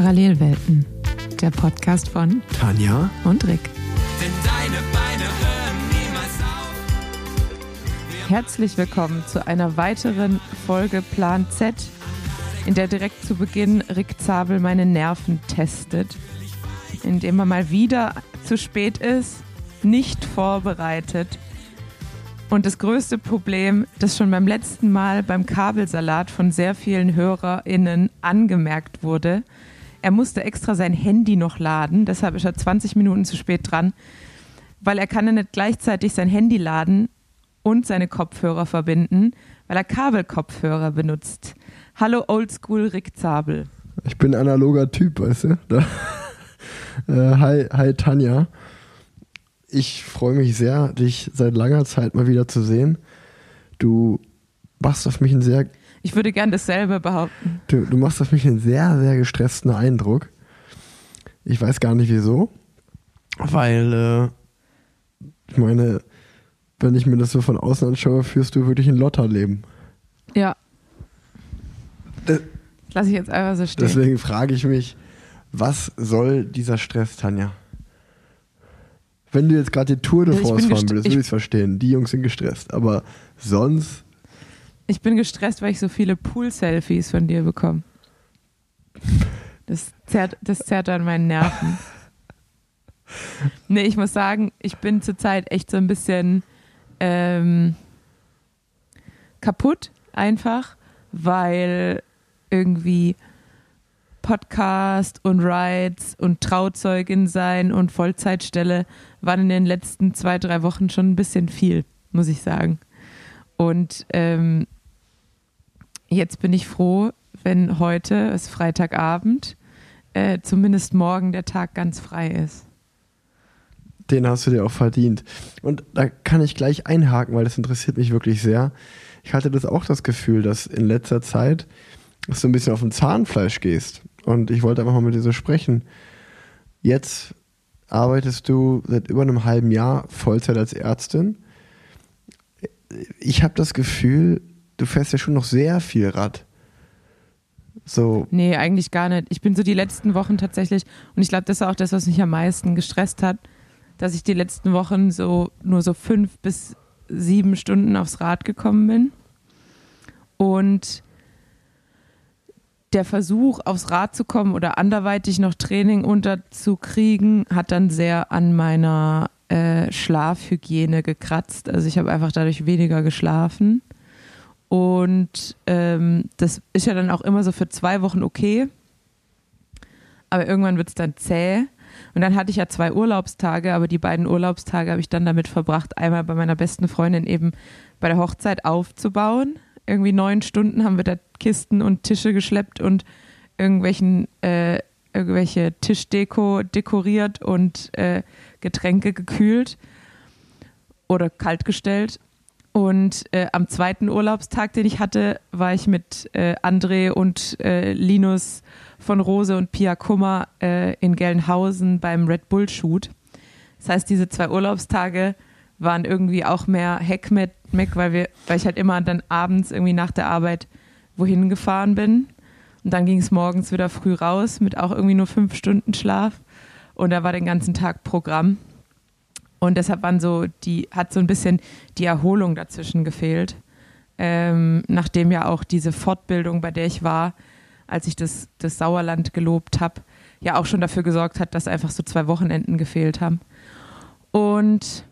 Parallelwelten, der Podcast von Tanja und Rick. Denn deine Beine hören niemals auf. Herzlich willkommen zu einer weiteren Folge Plan Z, in der direkt zu Beginn Rick Zabel meine Nerven testet, indem er mal wieder zu spät ist, nicht vorbereitet. Und das größte Problem, das schon beim letzten Mal beim Kabelsalat von sehr vielen HörerInnen angemerkt wurde, er musste extra sein Handy noch laden, deshalb ist er 20 Minuten zu spät dran, weil er kann ja nicht gleichzeitig sein Handy laden und seine Kopfhörer verbinden, weil er Kabelkopfhörer benutzt. Hallo Oldschool Rick Zabel. Ich bin analoger Typ, weißt du? Da. Äh, hi, hi Tanja. Ich freue mich sehr, dich seit langer Zeit mal wieder zu sehen. Du machst auf mich einen sehr, Ich würde gern dasselbe behaupten. du, du machst auf mich einen sehr, sehr gestressten Eindruck. Ich weiß gar nicht wieso, weil äh, ich meine, wenn ich mir das so von außen anschaue, führst du wirklich ein Lotterleben. Ja. Das- Lass ich jetzt einfach so stehen. Deswegen frage ich mich, was soll dieser Stress, Tanja? Wenn du jetzt gerade die Tour de France fahren würdest, würde ich es verstehen. Die Jungs sind gestresst. Aber sonst, Ich bin gestresst, weil ich so viele Pool-Selfies von dir bekomme. Das zerrt, das zerrt an meinen Nerven. Nee, ich muss sagen, ich bin zurzeit echt so ein bisschen ähm, kaputt einfach, weil irgendwie Podcast und Rides und Trauzeugin sein und Vollzeitstelle waren in den letzten zwei, drei Wochen schon ein bisschen viel, muss ich sagen. Und ähm, jetzt bin ich froh, wenn heute, es ist Freitagabend, äh, zumindest morgen der Tag ganz frei ist. den hast du dir auch verdient. Und da kann ich gleich einhaken, weil das interessiert mich wirklich sehr. Ich hatte das auch das Gefühl, dass in letzter Zeit dass du ein bisschen auf dem Zahnfleisch gehst. Und ich wollte einfach mal mit dir so sprechen. Jetzt arbeitest du seit über einem halben Jahr Vollzeit als Ärztin. Ich habe das Gefühl, du fährst ja schon noch sehr viel Rad. So, Nee, eigentlich gar nicht. Ich bin so die letzten Wochen tatsächlich, und ich glaube, das ist auch das, was mich am meisten gestresst hat, dass ich die letzten Wochen so nur so fünf bis sieben Stunden aufs Rad gekommen bin. Und der Versuch, aufs Rad zu kommen oder anderweitig noch Training unterzukriegen, hat dann sehr an meiner äh, Schlafhygiene gekratzt. Also ich habe einfach dadurch weniger geschlafen. Und ähm, das ist ja dann auch immer so für zwei Wochen okay. Aber irgendwann wird es dann zäh. Und dann hatte ich ja zwei Urlaubstage, aber die beiden Urlaubstage habe ich dann damit verbracht, einmal bei meiner besten Freundin eben bei der Hochzeit aufzubauen. Irgendwie neun Stunden haben wir da Kisten und Tische geschleppt und irgendwelchen, äh, irgendwelche Tischdeko dekoriert und äh, Getränke gekühlt oder kalt gestellt. Und äh, am zweiten Urlaubstag, den ich hatte, war ich mit äh, André und äh, Linus von Rose und Pia Kummer äh, in Gelnhausen beim Red Bull Shoot. Das heißt, diese zwei Urlaubstage waren irgendwie auch mehr Heck mit Mac, weil wir, weil ich halt immer dann abends irgendwie nach der Arbeit wohin gefahren bin. Und dann ging es morgens wieder früh raus mit auch irgendwie nur fünf Stunden Schlaf. Und da war den ganzen Tag Programm. Und deshalb waren so, die, hat so ein bisschen die Erholung dazwischen gefehlt. Ähm, nachdem ja auch diese Fortbildung, bei der ich war, als ich das, das Sauerland gelobt habe, ja auch schon dafür gesorgt hat, dass einfach so zwei Wochenenden gefehlt haben. Und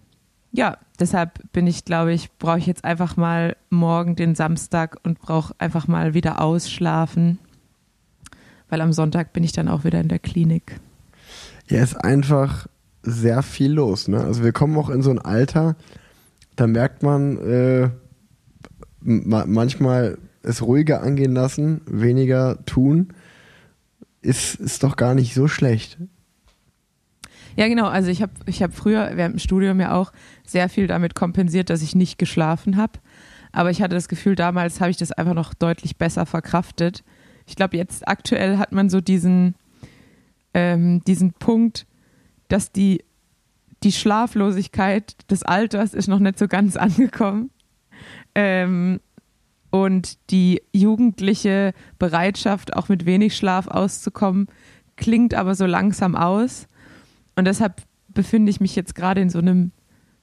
ja, deshalb bin ich, glaube ich, brauche ich jetzt einfach mal morgen den Samstag und brauche einfach mal wieder ausschlafen, weil am Sonntag bin ich dann auch wieder in der Klinik. Ja, ist einfach sehr viel los. Ne? Also wir kommen auch in so ein Alter, da merkt man äh, ma manchmal es ruhiger angehen lassen, weniger tun, ist, ist doch gar nicht so schlecht. Ja, genau. Also ich habe ich hab früher während dem Studium ja auch sehr viel damit kompensiert, dass ich nicht geschlafen habe. Aber ich hatte das Gefühl, damals habe ich das einfach noch deutlich besser verkraftet. Ich glaube, jetzt aktuell hat man so diesen, ähm, diesen Punkt, dass die, die Schlaflosigkeit des Alters ist noch nicht so ganz angekommen. Ähm, und die jugendliche Bereitschaft, auch mit wenig Schlaf auszukommen, klingt aber so langsam aus. Und deshalb befinde ich mich jetzt gerade in so einem,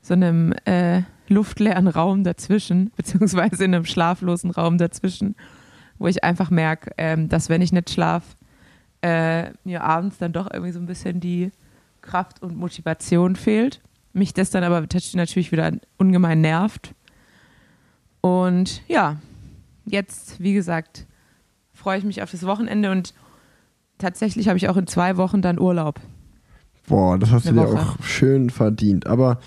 so einem äh, luftleeren Raum dazwischen, beziehungsweise in einem schlaflosen Raum dazwischen, wo ich einfach merke, ähm, dass wenn ich nicht schlafe, äh, mir abends dann doch irgendwie so ein bisschen die Kraft und Motivation fehlt. Mich das dann aber natürlich wieder ungemein nervt. Und ja, jetzt, wie gesagt, freue ich mich auf das Wochenende und tatsächlich habe ich auch in zwei Wochen dann Urlaub. Boah, das hast Eine du dir Woche. auch schön verdient. Aber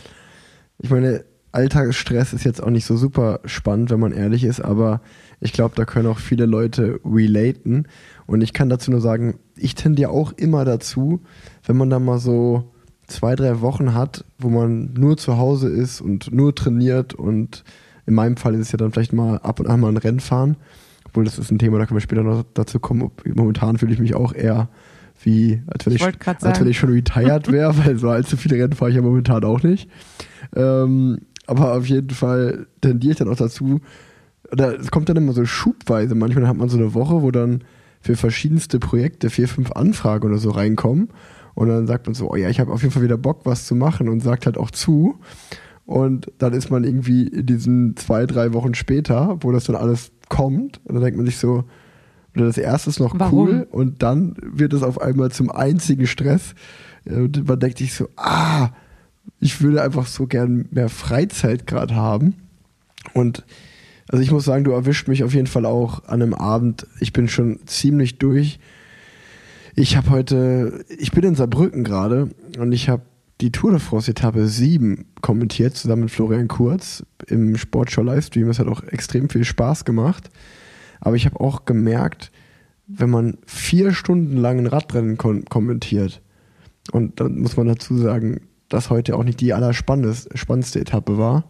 ich meine, Alltagsstress ist jetzt auch nicht so super spannend, wenn man ehrlich ist, aber ich glaube, da können auch viele Leute relaten. Und ich kann dazu nur sagen, ich tendiere auch immer dazu, wenn man da mal so zwei, drei Wochen hat, wo man nur zu Hause ist und nur trainiert und in meinem Fall ist es ja dann vielleicht mal ab und an mal ein Rennfahren. Obwohl das ist ein Thema, da können wir später noch dazu kommen. Ob- Momentan fühle ich mich auch eher wie, als wenn Ich ich, als wenn ich schon retired wäre, weil so allzu viele Rennen fahre ich ja momentan auch nicht. Ähm, aber auf jeden Fall tendiere ich dann auch dazu, oder es kommt dann immer so schubweise. Manchmal hat man so eine Woche, wo dann für verschiedenste Projekte vier, fünf Anfragen oder so reinkommen. Und dann sagt man so, oh ja, ich habe auf jeden Fall wieder Bock, was zu machen und sagt halt auch zu. Und dann ist man irgendwie in diesen zwei, drei Wochen später, wo das dann alles kommt, und dann denkt man sich so, oder das erste ist noch Warum? cool und dann wird es auf einmal zum einzigen Stress. Und man denkt sich so, ah, ich würde einfach so gern mehr Freizeit gerade haben. Und also ich muss sagen, du erwischt mich auf jeden Fall auch an einem Abend. Ich bin schon ziemlich durch. Ich habe heute, ich bin in Saarbrücken gerade und ich habe die Tour de France Etappe 7 kommentiert, zusammen mit Florian Kurz im Sportschau Livestream. Das hat auch extrem viel Spaß gemacht. Aber ich habe auch gemerkt, wenn man vier Stunden lang ein Radrennen kon kommentiert, und dann muss man dazu sagen, dass heute auch nicht die allerspannendste spannendste Etappe war,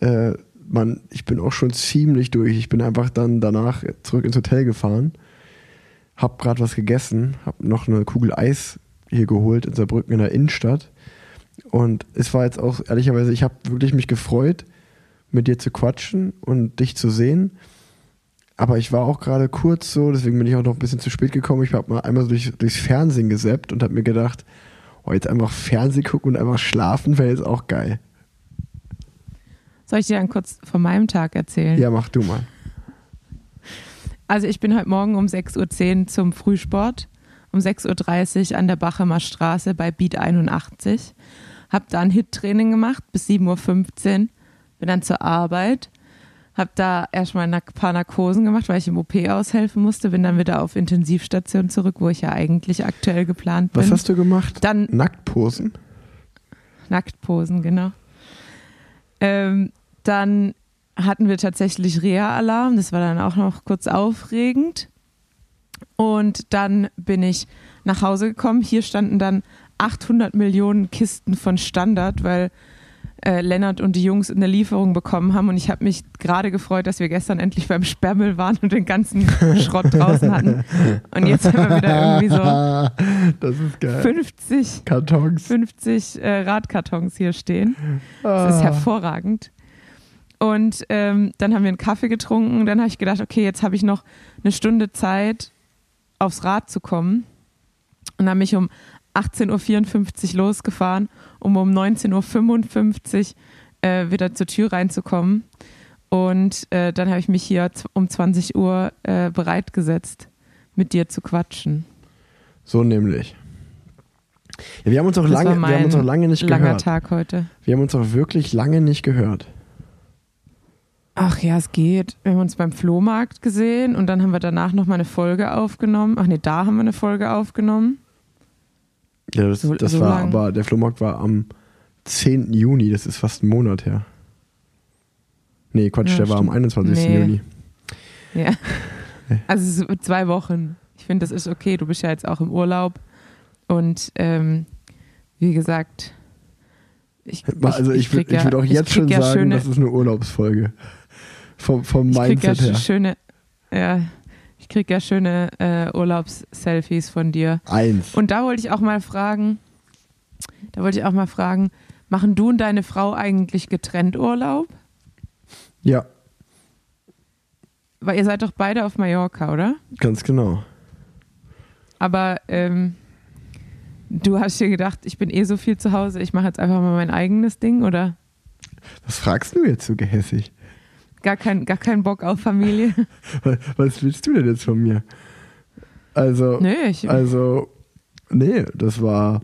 äh, man, ich bin auch schon ziemlich durch. Ich bin einfach dann danach zurück ins Hotel gefahren, hab gerade was gegessen, hab noch eine Kugel Eis hier geholt in Saarbrücken in der Innenstadt. Und es war jetzt auch, ehrlicherweise, ich habe wirklich mich gefreut, mit dir zu quatschen und dich zu sehen. Aber ich war auch gerade kurz so, deswegen bin ich auch noch ein bisschen zu spät gekommen. Ich habe mal einmal so durch, durchs Fernsehen gesappt und habe mir gedacht, oh, jetzt einfach Fernsehen gucken und einfach schlafen wäre jetzt auch geil. Soll ich dir dann kurz von meinem Tag erzählen? Ja, mach du mal. Also ich bin heute Morgen um 6.10 Uhr zum Frühsport, um 6.30 Uhr an der Bachemer Straße bei Beat 81. Hab da ein Hit-Training gemacht bis 7.15 Uhr, bin dann zur Arbeit, hab da erstmal ein paar Narkosen gemacht, weil ich im OP aushelfen musste, bin dann wieder auf Intensivstation zurück, wo ich ja eigentlich aktuell geplant bin. Was hast du gemacht? Dann Nacktposen? Nacktposen, genau. Ähm, dann hatten wir tatsächlich Reha-Alarm. Das war dann auch noch kurz aufregend. Und dann bin ich nach Hause gekommen. Hier standen dann 800 Millionen Kisten von Standard, weil äh, Lennart und die Jungs eine Lieferung bekommen haben. Und ich habe mich gerade gefreut, dass wir gestern endlich beim Sperrmüll waren und den ganzen Schrott draußen hatten. Und jetzt haben wir wieder irgendwie so das ist geil. 50 Kartons. 50 äh, Radkartons hier stehen. Das ist Ah. hervorragend. Und ähm, dann haben wir einen Kaffee getrunken. Dann habe ich gedacht, okay, jetzt habe ich noch eine Stunde Zeit, aufs Rad zu kommen. Und dann bin ich um 18.54 Uhr losgefahren, um um 19.55 Uhr äh, wieder zur Tür reinzukommen. Und äh, dann habe ich mich hier um 20 Uhr äh, bereit gesetzt, mit dir zu quatschen. So nämlich. Ja, wir haben uns auch Das lange, wir haben uns auch lange nicht Langer gehört. Tag heute. Wir haben uns auch wirklich lange nicht gehört. Ach ja, es geht. Wir haben uns beim Flohmarkt gesehen und dann haben wir danach nochmal eine Folge aufgenommen. Ach nee, da haben wir eine Folge aufgenommen. Ja, das, So- das so war lang. aber der Flohmarkt war am 10. Juni, das ist fast ein Monat her. Nee, Quatsch, Ja, der war am stimmt. 21. Nee. Juni. Ja. Also zwei Wochen. Ich finde, das ist okay. Du bist ja jetzt auch im Urlaub. Und ähm, wie gesagt, ich, Also ich, würd- ich ja- würde auch ich jetzt schon ja sagen, schöne, das ist eine Urlaubsfolge. Vom, vom ich krieg ja Mindset her. schöne, ja, ich krieg ja schöne äh, Urlaubsselfies von dir. Eins. Und da wollte ich auch mal fragen, da wollte ich auch mal fragen, machen du und deine Frau eigentlich getrennt Urlaub? Ja, Weil ihr seid doch beide auf Mallorca, oder? ganz genau. aber ähm, du hast dir gedacht, ich bin eh so viel zu Hause, ich mache jetzt einfach mal mein eigenes Ding oder Was fragst du jetzt so gehässig? Gar kein, gar kein Bock auf Familie? Was- willst du denn jetzt von mir? Also, Nö, ich, also, nee, das war,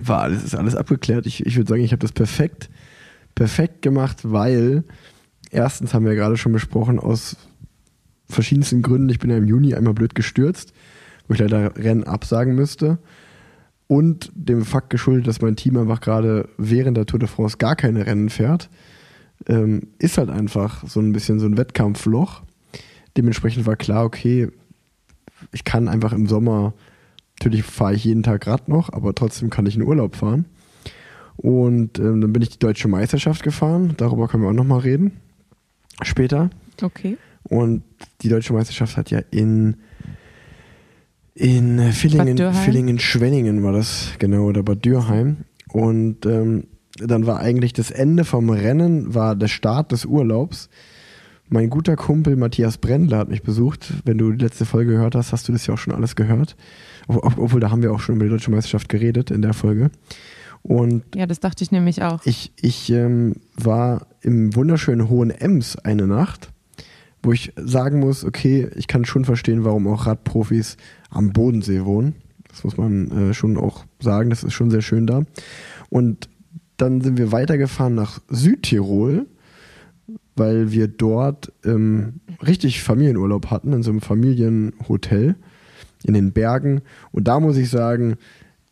war alles, ist alles abgeklärt. Ich, ich würde sagen, ich habe das perfekt, perfekt gemacht, weil erstens haben wir ja gerade schon besprochen, aus verschiedensten Gründen, ich bin ja im Juni einmal blöd gestürzt, wo ich leider Rennen absagen müsste. Und dem Fakt geschuldet, dass mein Team einfach gerade während der Tour de France gar keine Rennen fährt, ähm, ist halt einfach so ein bisschen so ein Wettkampfloch. Dementsprechend war klar, okay, ich kann einfach im Sommer, natürlich fahre ich jeden Tag Rad noch, aber trotzdem kann ich in Urlaub fahren. Und ähm, dann bin ich die deutsche Meisterschaft gefahren, darüber können wir auch nochmal reden. Später. okay. Und die deutsche Meisterschaft hat ja in, in Villingen? Villingen, Schwenningen war das, genau, oder Bad Dürheim. Und ähm, dann war eigentlich das Ende vom Rennen, war der Start des Urlaubs. Mein guter Kumpel Matthias Brendler hat mich besucht. Wenn du die letzte Folge gehört hast, hast du das ja auch schon alles gehört. Ob- ob- Obwohl, da haben wir auch schon über die deutsche Meisterschaft geredet in der Folge. Und Ja, das dachte ich nämlich auch. ich, ich ähm, war im wunderschönen Hohen Ems eine Nacht, wo ich sagen muss, okay, ich kann schon verstehen, warum auch Radprofis am Bodensee wohnen. Das muss man äh, schon auch sagen, das ist schon sehr schön da. Und dann sind wir weitergefahren nach Südtirol, weil wir dort ähm, richtig Familienurlaub hatten, in so einem Familienhotel in den Bergen. Und da muss ich sagen,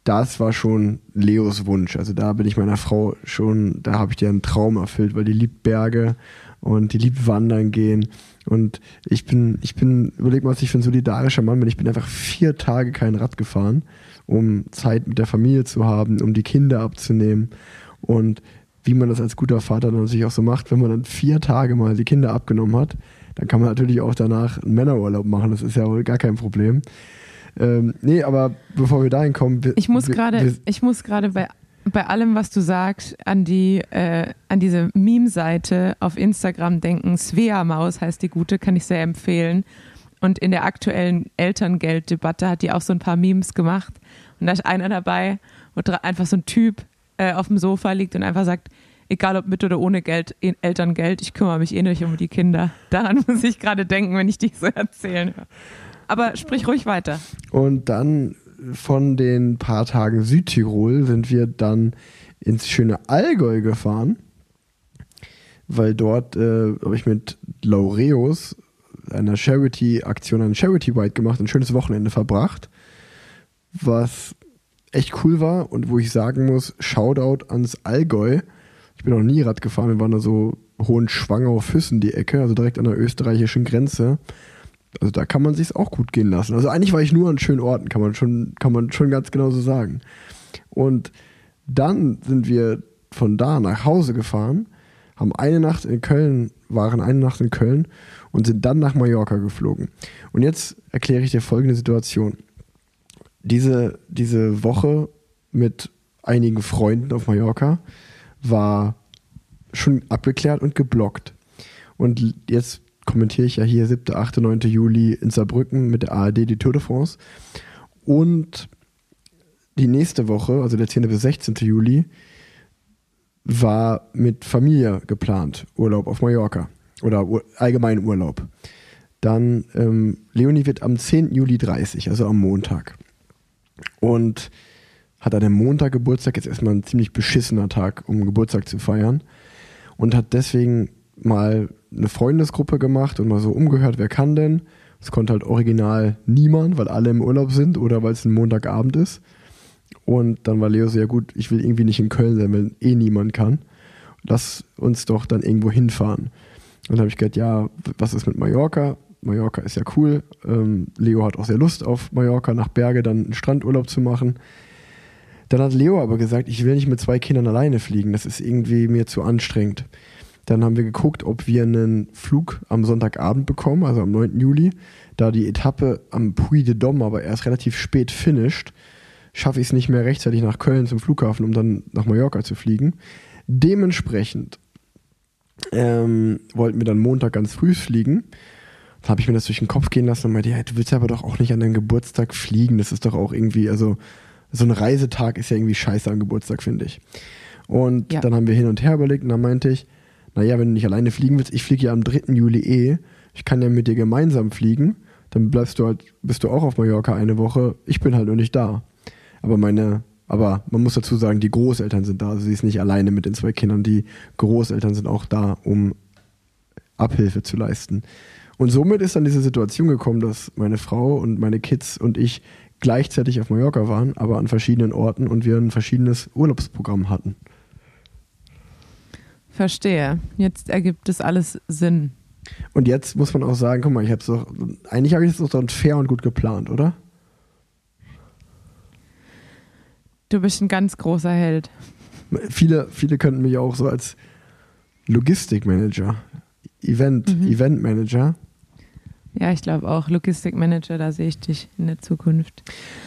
das war schon Leos Wunsch. Also da bin ich meiner Frau schon, da habe ich dir einen Traum erfüllt, weil die liebt Berge und die liebt Wandern gehen. Und ich bin, ich bin, überleg mal, was ich für ein solidarischer Mann bin. Ich bin einfach vier Tage kein Rad gefahren, um Zeit mit der Familie zu haben, um die Kinder abzunehmen. Und wie man das als guter Vater dann natürlich auch so macht, wenn man dann vier Tage mal die Kinder abgenommen hat, dann kann man natürlich auch danach einen Männerurlaub machen. Das ist ja wohl gar kein Problem. Ähm, nee, aber bevor wir dahin kommen, wir, Ich muss gerade, ich muss gerade bei, bei allem, was du sagst, an die, äh, an diese Meme-Seite auf Instagram denken. Svea Maus heißt die gute, kann ich sehr empfehlen. Und in der aktuellen Elterngelddebatte hat die auch so ein paar Memes gemacht. Und da ist einer dabei, wo einfach so ein Typ äh, auf dem Sofa liegt und einfach sagt, egal ob mit oder ohne Geld, Elterngeld, ich kümmere mich eh nicht um die Kinder. Daran muss ich gerade denken, wenn ich die so erzählen höre. Aber sprich ruhig weiter. Und dann von den paar Tagen Südtirol sind wir dann ins schöne Allgäu gefahren, weil dort äh, habe ich mit Laureus einer Charity-Aktion, ein Charity Ride gemacht, ein schönes Wochenende verbracht, was echt cool war und wo ich sagen muss, Shoutout ans Allgäu. Ich bin noch nie Rad gefahren, wir waren da so Hohenschwangau-Füssen die Ecke, also direkt an der österreichischen Grenze. Also da kann man sich's auch gut gehen lassen. Also eigentlich war ich nur an schönen Orten, kann man schon, kann man schon ganz genau so sagen. Und dann sind wir von da nach Hause gefahren, haben eine Nacht in Köln, waren eine Nacht in Köln und sind dann nach Mallorca geflogen. Und jetzt erkläre ich dir folgende Situation. Diese, diese Woche mit einigen Freunden auf Mallorca war schon abgeklärt und geblockt. Und jetzt kommentiere ich ja hier 7., 8., 9. Juli in Saarbrücken mit der ARD die Tour de France. Und die nächste Woche, also der 10. bis 16. Juli, war mit Familie geplant, Urlaub auf Mallorca oder Ur allgemein Urlaub. Dann, ähm, Leonie wird am 10. Juli 30, also am Montag. Und hat an dem Montag Geburtstag, jetzt erstmal ein ziemlich beschissener Tag, um Geburtstag zu feiern. Und hat deswegen mal eine Freundesgruppe gemacht und mal so umgehört, wer kann denn. Es konnte halt original niemand, weil alle im Urlaub sind oder weil es ein Montagabend ist. Und dann war Leo so, ja gut, ich will irgendwie nicht in Köln sein, wenn eh niemand kann. Lass uns doch dann irgendwo hinfahren. Und dann habe ich gedacht, ja, was ist mit Mallorca? Mallorca ist ja cool. Ähm, Leo hat auch sehr Lust auf Mallorca, nach Berge dann einen Strandurlaub zu machen. Dann hat Leo aber gesagt, ich will nicht mit zwei Kindern alleine fliegen. Das ist irgendwie mir zu anstrengend. Dann haben wir geguckt, ob wir einen Flug am Sonntagabend bekommen, also am 9. Juli. Da die Etappe am Puy de Dôme aber erst relativ spät finisht, schaffe ich es nicht mehr rechtzeitig nach Köln zum Flughafen, um dann nach Mallorca zu fliegen. Dementsprechend ähm, wollten wir dann Montag ganz früh fliegen. Dann habe ich mir das durch den Kopf gehen lassen und meinte, ja, du willst aber doch auch nicht an deinem Geburtstag fliegen. Das ist doch auch irgendwie, also so ein Reisetag ist ja irgendwie scheiße am Geburtstag, finde ich. Und Ja. dann haben wir hin und her überlegt und dann meinte ich, naja, wenn du nicht alleine fliegen willst, ich fliege ja am 3. Juli eh, ich kann ja mit dir gemeinsam fliegen, dann bleibst du halt, bist du auch auf Mallorca eine Woche, ich bin halt nur nicht da. Aber meine, aber man muss dazu sagen, die Großeltern sind da, also sie ist nicht alleine mit den zwei Kindern, die Großeltern sind auch da, um Abhilfe zu leisten. Und somit ist dann diese Situation gekommen, dass meine Frau und meine Kids und ich gleichzeitig auf Mallorca waren, aber an verschiedenen Orten und wir ein verschiedenes Urlaubsprogramm hatten. Verstehe. Jetzt ergibt es alles Sinn. Und jetzt muss man auch sagen, guck mal, ich habe doch, eigentlich habe ich das doch dann fair und gut geplant, oder? Du bist ein ganz großer Held. Viele, viele könnten mich auch so als Logistikmanager, Event, Mhm. Eventmanager. Ja, ich glaube auch. Logistikmanager, da sehe ich dich in der Zukunft.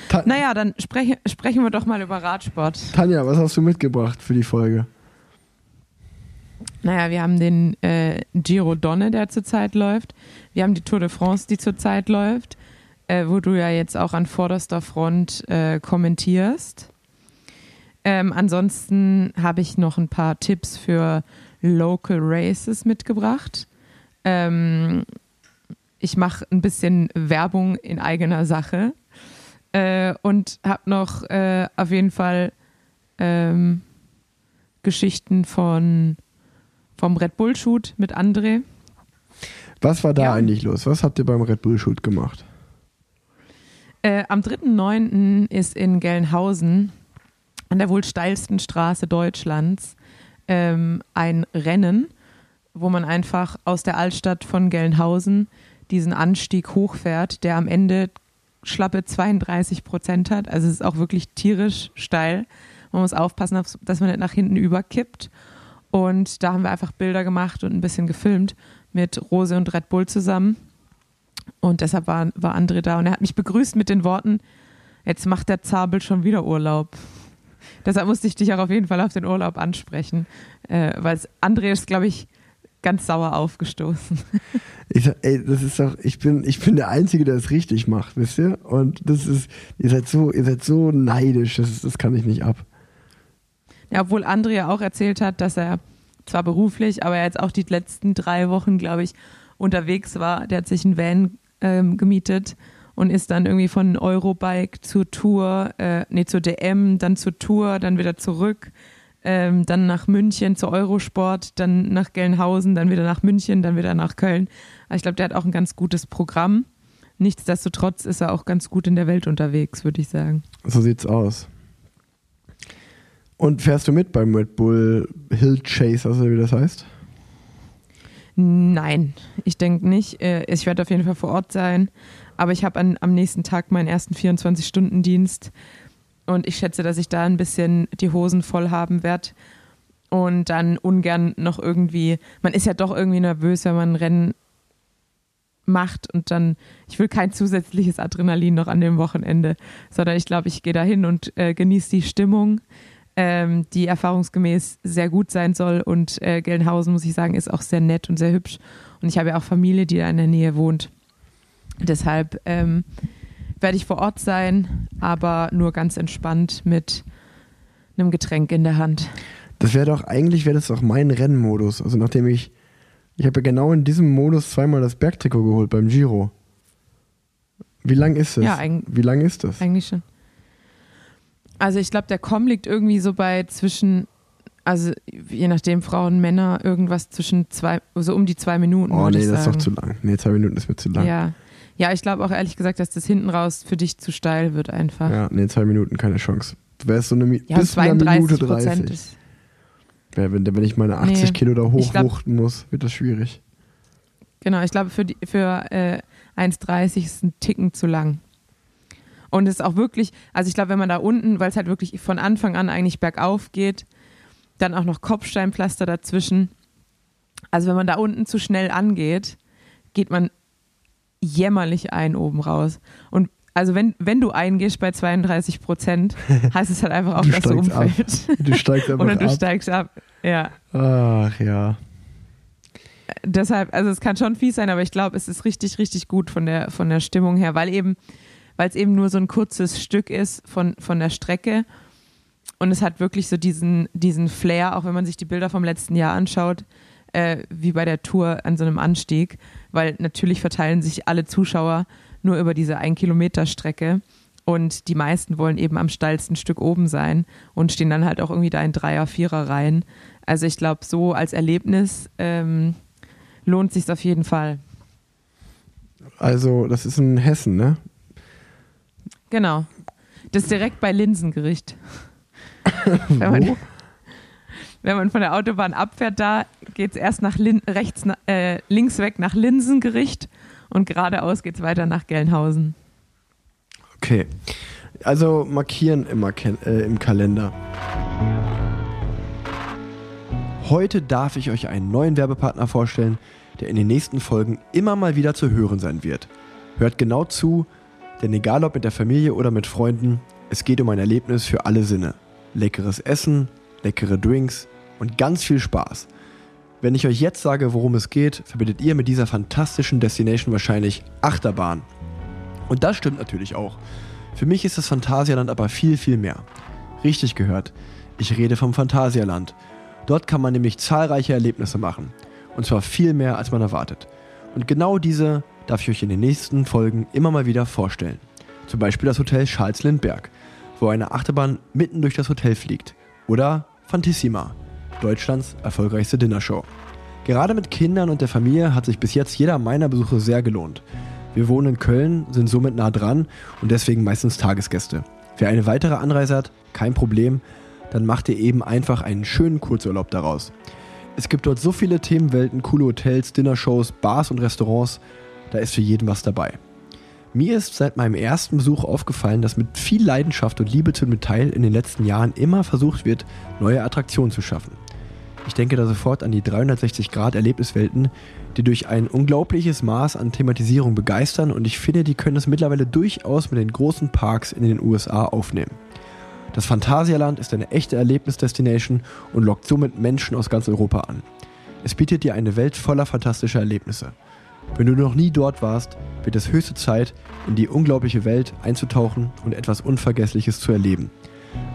Ta Naja, dann spreche, sprechen wir doch mal über Radsport. Tanja, was hast du mitgebracht für die Folge? Naja, wir haben den äh, Giro Donne, der zurzeit läuft. Wir haben die Tour de France, die zurzeit läuft, äh, wo du ja jetzt auch an vorderster Front äh, kommentierst. Ähm, ansonsten habe ich noch ein paar Tipps für Local Races mitgebracht. Ähm, ich mache ein bisschen Werbung in eigener Sache äh, und habe noch äh, auf jeden Fall ähm, Geschichten von vom Red Bull Shoot mit André. Was war da Ja. eigentlich los? Was habt ihr beim Red Bull Shoot gemacht? Äh, am 3.9. ist in Gelnhausen an der wohl steilsten Straße Deutschlands ähm, ein Rennen, wo man einfach aus der Altstadt von Gelnhausen diesen Anstieg hochfährt, der am Ende schlappe 32 Prozent hat. Also es ist auch wirklich tierisch steil. Man muss aufpassen, auf- dass man nicht nach hinten überkippt. Und da haben wir einfach Bilder gemacht und ein bisschen gefilmt mit Rose und Red Bull zusammen. Und deshalb war, war André da und er hat mich begrüßt mit den Worten, jetzt macht der Zabel schon wieder Urlaub. Deshalb musste ich dich auch auf jeden Fall auf den Urlaub ansprechen, äh, weil André ist, glaube ich, ganz sauer aufgestoßen. Ich sag, ey, das ist doch, ich bin, ich bin der Einzige, der es richtig macht, wisst ihr? Und das ist, ihr seid so, ihr seid so neidisch, das, das kann ich nicht ab. Ja, obwohl André ja auch erzählt hat, dass er zwar beruflich, aber jetzt auch die letzten drei Wochen, glaube ich, unterwegs war. Der hat sich einen Van ähm, gemietet und ist dann irgendwie von Eurobike zur Tour, äh, nee, zur DM, dann zur Tour, dann wieder zurück, ähm, dann nach München zur Eurosport, dann nach Gelnhausen, dann wieder nach München, dann wieder nach Köln. Also ich glaube, der hat auch ein ganz gutes Programm. Nichtsdestotrotz ist er auch ganz gut in der Welt unterwegs, würde ich sagen. So sieht's aus. Und fährst du mit beim Red Bull Hill Chase, also wie das heißt? Nein, ich denke nicht. Äh, Ich werde auf jeden Fall vor Ort sein. Aber ich habe am nächsten Tag meinen ersten 24-Stunden-Dienst. Und ich schätze, dass ich da ein bisschen die Hosen voll haben werde. Und dann ungern noch irgendwie, man ist ja doch irgendwie nervös, wenn man ein Rennen macht und dann, ich will kein zusätzliches Adrenalin noch an dem Wochenende, sondern ich glaube, ich gehe da hin und äh, genieße die Stimmung, ähm, die erfahrungsgemäß sehr gut sein soll. Und äh, Gelnhausen, muss ich sagen, ist auch sehr nett und sehr hübsch. Und ich habe ja auch Familie, die da in der Nähe wohnt. Deshalb ähm, werde ich vor Ort sein, aber nur ganz entspannt mit einem Getränk in der Hand. Das wäre doch, eigentlich wäre das doch mein Rennmodus. Also nachdem ich, ich habe ja genau in diesem Modus zweimal das Bergtrikot geholt beim Giro. Wie lang ist es? Ja, Wie lang ist das? Eigentlich schon. Also ich glaube, der Com liegt irgendwie so bei zwischen, also je nachdem Frauen, Männer, irgendwas zwischen zwei, so um die zwei Minuten. Oh nee, das ist doch zu lang. Nee, zwei Minuten ist mir zu lang. Ja. Ja, ich glaube auch ehrlich gesagt, dass das hinten raus für dich zu steil wird einfach. Ja, nee, zwei Minuten keine Chance. Du wärst so eine Mi Ja, bis 32 Minute Prozent 30. ist. Ja, wenn, wenn ich meine 80 Nee, Kilo da hochwuchten muss, wird das schwierig. Genau, ich glaube, für, die, für äh, 1,30 ist ein Ticken zu lang. Und es ist auch wirklich, also ich glaube, wenn man da unten, weil es halt wirklich von Anfang an eigentlich bergauf geht, dann auch noch Kopfsteinpflaster dazwischen. Also wenn man da unten zu schnell angeht, geht man jämmerlich ein oben raus. Und also wenn, wenn du eingehst bei 32 Prozent, heißt es halt einfach auch, dass du ab. umfällst. Du steigst einfach Oder du ab. steigst ab. Ja. Ach ja. deshalb, also es kann schon fies sein, aber ich glaube, es ist richtig, richtig gut von der, von der Stimmung her, weil eben, weil es eben nur so ein kurzes Stück ist von, von der Strecke. Und es hat wirklich so diesen, diesen Flair, auch wenn man sich die Bilder vom letzten Jahr anschaut, äh, wie bei der Tour an so einem Anstieg, weil natürlich verteilen sich alle Zuschauer nur über diese ein Kilometer Strecke und die meisten wollen eben am steilsten Stück oben sein und stehen dann halt auch irgendwie da in Dreier, Vierer rein. Also ich glaube, so als Erlebnis ähm, lohnt sich auf jeden Fall. Also, das ist in Hessen, ne? Genau. Das ist direkt bei Linsengericht. wenn, man, wenn man von der Autobahn abfährt, da geht es erst nach Lin rechts, äh, links weg nach Linsengericht und geradeaus geht es weiter nach Gelnhausen. Okay. Also markieren immer äh, im Kalender. Heute darf ich euch einen neuen Werbepartner vorstellen, der in den nächsten Folgen immer mal wieder zu hören sein wird. Hört genau zu, denn egal ob mit der Familie oder mit Freunden, es geht um ein Erlebnis für alle Sinne. Leckeres Essen, leckere Drinks und ganz viel Spaß. Wenn ich euch jetzt sage, worum es geht, verbindet ihr mit dieser fantastischen Destination wahrscheinlich Achterbahn. Und das stimmt natürlich auch. Für mich ist das Phantasialand aber viel, viel mehr. Richtig gehört. Ich rede vom Phantasialand. Dort kann man nämlich zahlreiche Erlebnisse machen. Und zwar viel mehr, als man erwartet. Und genau diese darf ich euch in den nächsten Folgen immer mal wieder vorstellen. Zum Beispiel das Hotel Charles Lindbergh, wo eine Achterbahn mitten durch das Hotel fliegt. Oder Fantissima, Deutschlands erfolgreichste Dinnershow. Gerade mit Kindern und der Familie hat sich bis jetzt jeder meiner Besuche sehr gelohnt. Wir wohnen in Köln, sind somit nah dran und deswegen meistens Tagesgäste. Wer eine weitere Anreise hat, kein Problem, dann macht ihr eben einfach einen schönen Kurzurlaub daraus. Es gibt dort so viele Themenwelten, coole Hotels, Dinnershows, Bars und Restaurants, da ist für jeden was dabei. Mir ist seit meinem ersten Besuch aufgefallen, dass mit viel Leidenschaft und Liebe zum Detail in den letzten Jahren immer versucht wird, neue Attraktionen zu schaffen. Ich denke da sofort an die 360-Grad-Erlebniswelten, die durch ein unglaubliches Maß an Thematisierung begeistern und ich finde, die können es mittlerweile durchaus mit den großen Parks in den USA aufnehmen. Das Phantasialand ist eine echte Erlebnisdestination und lockt somit Menschen aus ganz Europa an. Es bietet dir eine Welt voller fantastischer Erlebnisse. Wenn du noch nie dort warst, wird es höchste Zeit, in die unglaubliche Welt einzutauchen und etwas Unvergessliches zu erleben.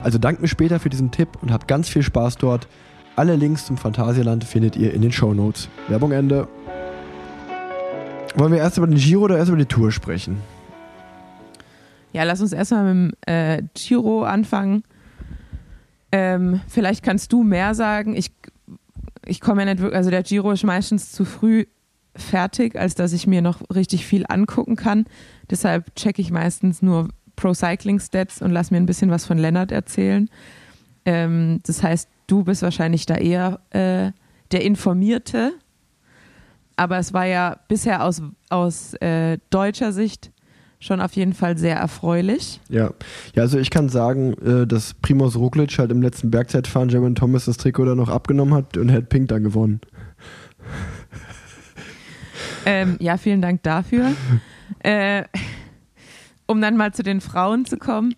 Also dankt mir später für diesen Tipp und habt ganz viel Spaß dort. Alle Links zum Phantasialand findet ihr in den Shownotes. Werbung Ende. Wollen wir erst über den Giro oder erst über die Tour sprechen? Ja, lass uns erstmal mit dem äh, Giro anfangen. Ähm, vielleicht kannst du mehr sagen. Ich, ich komme ja nicht wirklich, also der Giro ist meistens zu früh fertig, als dass ich mir noch richtig viel angucken kann. Deshalb checke ich meistens nur Pro Cycling Stats und lass mir ein bisschen was von Lennart erzählen. Ähm, das heißt, du bist wahrscheinlich da eher äh, der Informierte. Aber es war ja bisher aus, aus äh, deutscher Sicht schon auf jeden Fall sehr erfreulich. Ja. ja, also ich kann sagen, äh, dass Primoz Roglic halt im letzten Bergzeitfahren Jeremy Thomas das Trikot dann noch abgenommen hat und hat Pink dann gewonnen. Ähm, ja, vielen Dank dafür. Äh, um dann mal zu den Frauen zu kommen.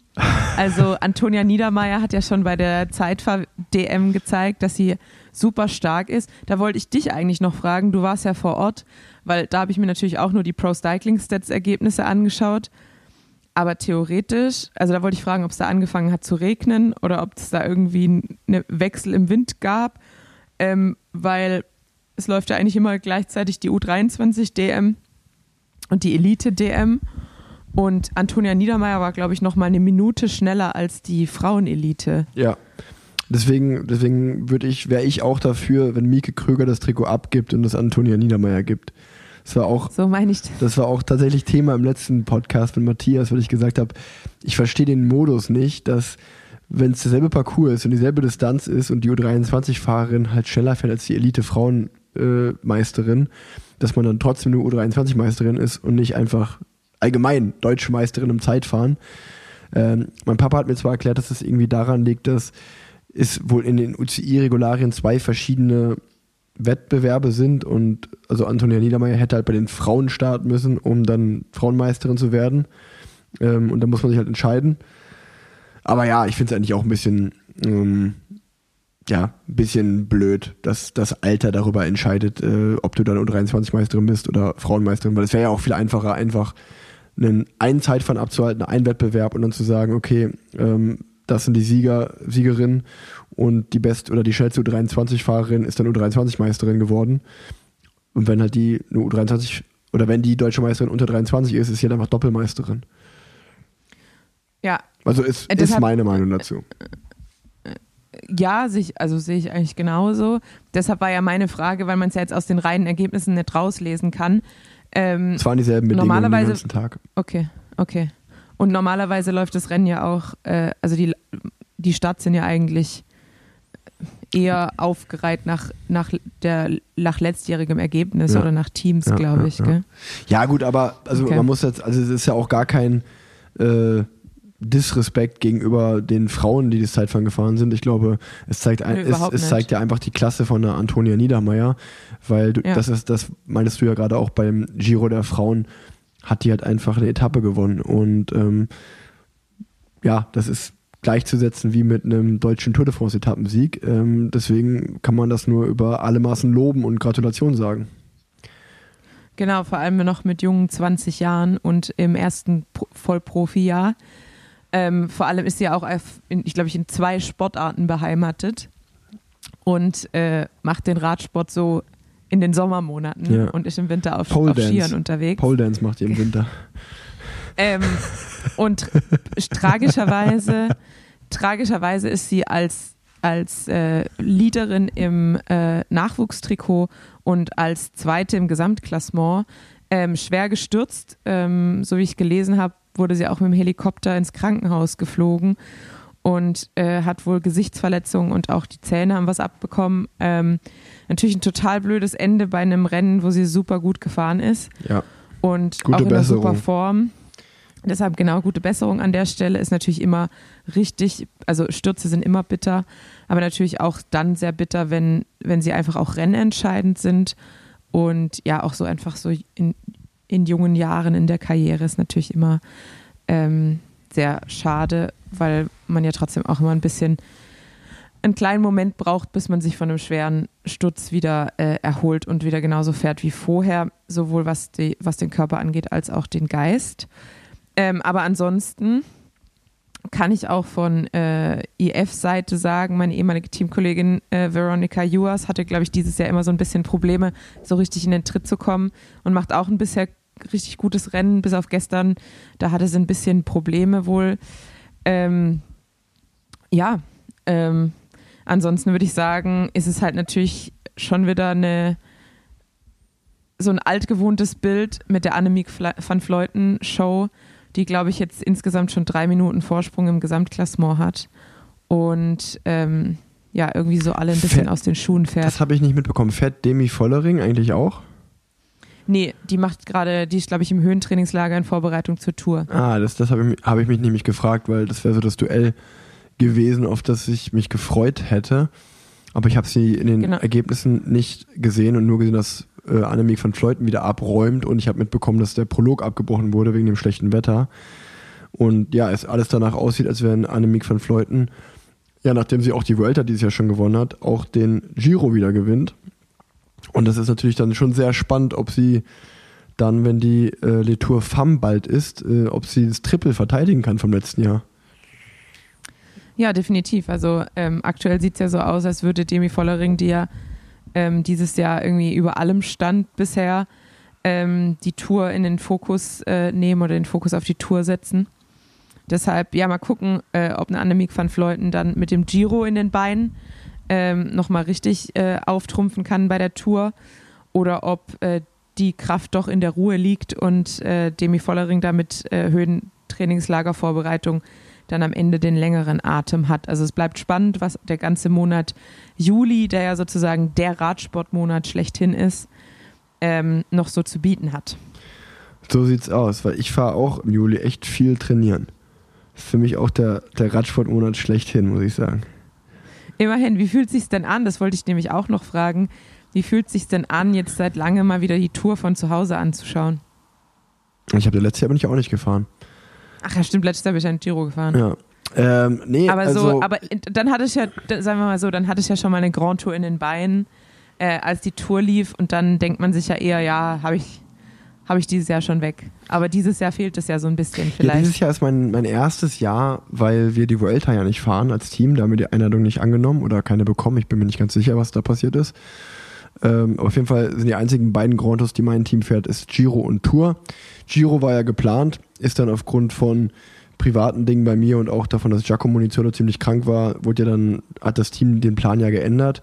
Also Antonia Niedermeyer hat ja schon bei der Zeitfahr-DM gezeigt, dass sie super stark ist. Da wollte ich dich eigentlich noch fragen, du warst ja vor Ort, weil da habe ich mir natürlich auch nur die Pro Cycling Stats Ergebnisse angeschaut. Aber theoretisch, also da wollte ich fragen, ob es da angefangen hat zu regnen oder ob es da irgendwie einen Wechsel im Wind gab, ähm, weil es läuft ja eigentlich immer gleichzeitig die U23 DM und die Elite DM. Und Antonia Niedermeyer war, glaube ich, noch mal eine Minute schneller als die Frauenelite. Ja. Deswegen, deswegen würde ich, wäre ich auch dafür, wenn Mieke Kröger das Trikot abgibt und das Antonia Niedermeyer gibt. Das war auch, So meine ich das. das war auch tatsächlich Thema im letzten Podcast mit Matthias, weil ich gesagt habe, ich verstehe den Modus nicht, dass wenn es derselbe Parcours ist und dieselbe Distanz ist und die U23-Fahrerin halt schneller fährt als die Elite-Frauen-Meisterin, dass man dann trotzdem eine U23-Meisterin ist und nicht einfach allgemein deutsche Meisterin im Zeitfahren. Ähm, mein Papa hat mir zwar erklärt, dass das irgendwie daran liegt, dass es wohl in den UCI-Regularien zwei verschiedene Wettbewerbe sind und also Antonia Niedermeyer hätte halt bei den Frauen starten müssen, um dann Frauenmeisterin zu werden. Ähm, und da muss man sich halt entscheiden. Aber ja, ich finde es eigentlich auch ein bisschen, ähm, ja, ein bisschen blöd, dass das Alter darüber entscheidet, äh, ob du dann U23-Meisterin bist oder Frauenmeisterin, weil es wäre ja auch viel einfacher, einfach einen, einen Zeitfahren abzuhalten, einen Wettbewerb und dann zu sagen, okay, ähm, das sind die Sieger, Siegerinnen und die best oder die schnellste U23-Fahrerin ist dann U23-Meisterin geworden. Und wenn halt die eine U23 oder wenn die deutsche Meisterin unter 23 ist, ist sie halt einfach Doppelmeisterin. Ja, Also ist, Äh, ist meine Meinung dazu. Ja, sehe ich, also sehe ich eigentlich genauso. Deshalb war ja meine Frage, weil man es ja jetzt aus den reinen Ergebnissen nicht rauslesen kann. Ähm, Es waren dieselben Bedingungen den Normalerweise- ganzen Tag. okay, okay. Und normalerweise läuft das Rennen ja auch, äh, also die, die Starts sind ja eigentlich eher aufgereiht nach, nach, der, nach letztjährigem Ergebnis Ja. oder nach Teams, Ja, glaube ich. ja. Ja, gut, aber also Okay. man muss jetzt, also es ist ja auch gar kein äh, Disrespekt gegenüber den Frauen, die das Zeitfahren gefahren sind. Ich glaube, es zeigt, Nö, es, es zeigt ja einfach die Klasse von der Antonia Niedermeyer, weil du, Ja. das ist, das meintest du ja gerade auch beim Giro der Frauen, hat die halt einfach eine Etappe gewonnen und ähm, ja, das ist gleichzusetzen wie mit einem deutschen Tour de France Etappensieg. Ähm, deswegen kann man das nur über alle Maßen loben und Gratulation sagen. Genau, vor allem noch mit jungen 20 Jahren und im ersten Pro Vollprofi-Jahr. Ähm, vor allem ist sie ja auch, in, ich glaube, ich in zwei Sportarten beheimatet und äh, macht den Radsport so in den Sommermonaten Ja. und ist im Winter auf, Pole auf Skiern unterwegs. Pole Dance macht ihr im Winter. Ähm, und tragischerweise, tragischerweise ist sie als, als äh, Leaderin im äh, Nachwuchstrikot und als Zweite im Gesamtklassement ähm, schwer gestürzt. Ähm, so wie ich gelesen habe, wurde sie auch mit dem Helikopter ins Krankenhaus geflogen und äh, hat wohl Gesichtsverletzungen und auch die Zähne haben was abbekommen. Ähm, natürlich ein total blödes Ende bei einem Rennen, wo sie super gut gefahren ist Ja. und Gute auch in einer super. Form. Deshalb genau gute Besserung an der Stelle ist natürlich immer richtig, also Stürze sind immer bitter, aber natürlich auch dann sehr bitter, wenn, wenn sie einfach auch rennentscheidend sind und ja auch so einfach so in, in jungen Jahren in der Karriere ist natürlich immer ähm, sehr schade, weil man ja trotzdem auch immer ein bisschen einen kleinen Moment braucht, bis man sich von einem schweren Sturz wieder äh, erholt und wieder genauso fährt wie vorher, sowohl was, die, was den Körper angeht als auch den Geist. Ähm, aber ansonsten kann ich auch von äh, IF-Seite sagen, meine ehemalige Teamkollegin äh, Veronica Juas hatte, glaube ich, dieses Jahr immer so ein bisschen Probleme, so richtig in den Tritt zu kommen und macht auch ein bisher richtig gutes Rennen, bis auf gestern. Da hatte sie ein bisschen Probleme wohl. Ähm, ja, ähm, ansonsten würde ich sagen, ist es halt natürlich schon wieder eine so ein altgewohntes Bild mit der Annemiek van Vleuten Show, die glaube ich jetzt insgesamt schon drei Minuten Vorsprung im Gesamtklassement hat und ähm, ja irgendwie so alle ein bisschen Fährt- aus den Schuhen fährt. Das habe ich nicht mitbekommen. Fährt Demi Vollering eigentlich auch? Nee, die macht gerade, die ist glaube ich im Höhentrainingslager in Vorbereitung zur Tour. Ah, das, das habe ich, mich- hab ich mich nämlich gefragt, weil das wäre so das Duell gewesen, auf das ich mich gefreut hätte. Aber ich habe sie in den Genau. Ergebnissen nicht gesehen und nur gesehen, dass äh, Annemiek van Fleuten wieder abräumt und ich habe mitbekommen, dass der Prolog abgebrochen wurde wegen dem schlechten Wetter. Und ja, es alles danach aussieht, als wenn Annemiek van Fleuten, ja, nachdem sie auch die Vuelta dieses Jahr schon gewonnen hat, auch den Giro wieder gewinnt. Und das ist natürlich dann schon sehr spannend, ob sie dann, wenn die äh, Les Tour Femme bald ist, äh, ob sie das Triple verteidigen kann vom letzten Jahr. Ja, definitiv. Also ähm, aktuell sieht es ja so aus, als würde Demi Vollering, die ja ähm, dieses Jahr irgendwie über allem stand bisher, ähm, die Tour in den Fokus äh, nehmen oder den Fokus auf die Tour setzen. Deshalb, ja, mal gucken, äh, ob eine Annemiek van Vleuten dann mit dem Giro in den Beinen ähm, nochmal richtig äh, auftrumpfen kann bei der Tour oder ob äh, die Kraft doch in der Ruhe liegt und äh, Demi Vollering da mit äh, Höhentrainingslagervorbereitung dann am Ende den längeren Atem hat. Also es bleibt spannend, was der ganze Monat Juli, der ja sozusagen der Radsportmonat schlechthin ist, ähm, noch so zu bieten hat. So sieht's aus, weil ich fahre auch im Juli echt viel trainieren. Ist für mich auch der, der Radsportmonat schlechthin, muss ich sagen. Immerhin, wie fühlt sich's denn an? Das wollte ich nämlich auch noch fragen. Wie fühlt sich's denn an, jetzt seit langem mal wieder die Tour von zu Hause anzuschauen? Ich habe letztes Jahr bin ich auch nicht gefahren. Ach ja, stimmt, letztes Jahr bin ich ein Giro gefahren. Ja. Ähm, nee, Aber also, so, aber dann hatte ich ja, sagen wir mal so, dann hatte ich ja schon mal eine Grand Tour in den Beinen, äh, als die Tour lief und dann denkt man sich ja eher, ja, habe ich, habe ich dieses Jahr schon weg. Aber dieses Jahr fehlt es ja so ein bisschen ja, vielleicht. dieses Jahr ist mein, mein erstes Jahr, weil wir die Vuelta ja nicht fahren als Team. Da haben wir die Einladung nicht angenommen oder keine bekommen. Ich bin mir nicht ganz sicher, was da passiert ist. Ähm, aber auf jeden Fall sind die einzigen beiden Grand Tours, die mein Team fährt, ist Giro und Tour. Giro war ja geplant, ist dann aufgrund von privaten Dingen bei mir und auch davon, dass Giacomo Nizzolo ziemlich krank war, wurde ja dann, hat das Team den Plan ja geändert.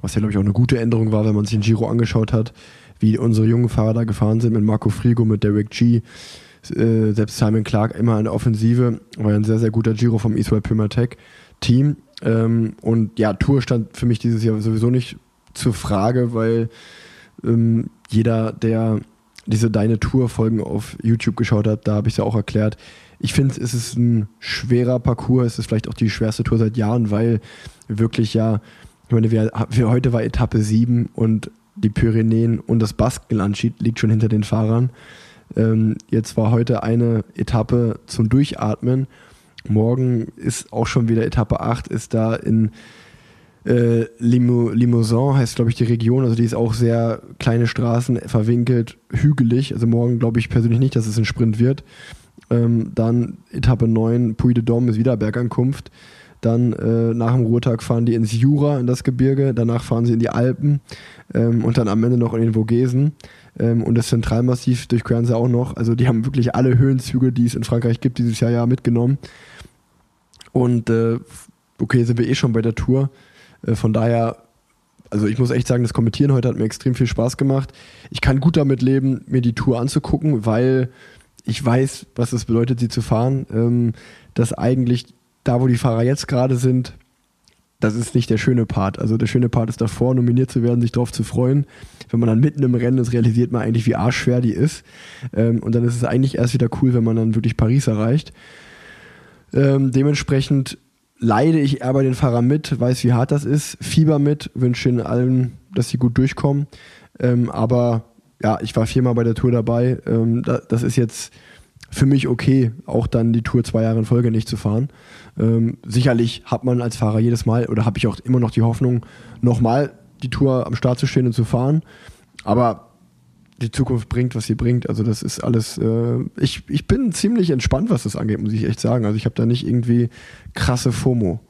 Was ja, glaube ich, auch eine gute Änderung war, wenn man sich den Giro angeschaut hat, wie unsere jungen Fahrer da gefahren sind mit Marco Frigo, mit Derek G. Äh, selbst Simon Clark immer in der Offensive, war ein sehr, sehr guter Giro vom Israel Primatech Team. Ähm, und ja, Tour stand für mich dieses Jahr sowieso nicht zur Frage, weil ähm, jeder, der diese Deine Tour-Folgen auf YouTube geschaut hat, da habe ich es ja auch erklärt. Ich finde, es ist ein schwerer Parcours, es ist vielleicht auch die schwerste Tour seit Jahren, weil wirklich ja, ich meine, wir, wir heute war Etappe 7 und die Pyrenäen und das Baskenland liegt schon hinter den Fahrern. Ähm, jetzt war heute eine Etappe zum Durchatmen. Morgen ist auch schon wieder Etappe 8, ist da in äh, Limo, Limousin, heißt glaube ich die Region, also die ist auch sehr kleine Straßen, verwinkelt, hügelig. Also morgen glaube ich persönlich nicht, dass es ein Sprint wird. Ähm, dann Etappe 9, Puy de Dôme ist wieder Bergankunft. Dann äh, nach dem Ruhetag fahren die ins Jura, in das Gebirge. Danach fahren sie in die Alpen ähm, und dann am Ende noch in den Vogesen. Ähm, und das Zentralmassiv durchqueren sie auch noch. Also die haben wirklich alle Höhenzüge, die es in Frankreich gibt, dieses Jahr ja mitgenommen. Und äh, okay, sind wir eh schon bei der Tour. Äh, von daher, also ich muss echt sagen, das Kommentieren heute hat mir extrem viel Spaß gemacht. Ich kann gut damit leben, mir die Tour anzugucken, weil ich weiß, was es bedeutet, sie zu fahren. Ähm, dass eigentlich da, wo die Fahrer jetzt gerade sind, das ist nicht der schöne Part. Also der schöne Part ist davor, nominiert zu werden, sich darauf zu freuen. Wenn man dann mitten im Rennen ist, realisiert man eigentlich, wie arschschwer die ist. Ähm, und dann ist es eigentlich erst wieder cool, wenn man dann wirklich Paris erreicht. Ähm, dementsprechend leide ich eher bei den Fahrern mit, weiß, wie hart das ist, Fieber mit, wünsche ihnen allen, dass sie gut durchkommen. Ähm, aber ja, ich war viermal bei der Tour dabei. Ähm, da, das ist jetzt für mich okay, auch dann die Tour zwei Jahre in Folge nicht zu fahren. Ähm, sicherlich hat man als Fahrer jedes Mal oder habe ich auch immer noch die Hoffnung, nochmal die Tour am Start zu stehen und zu fahren. Aber die Zukunft bringt, was sie bringt. Also das ist alles, äh, ich, ich bin ziemlich entspannt, was das angeht, muss ich echt sagen. Also ich habe da nicht irgendwie krasse FOMO.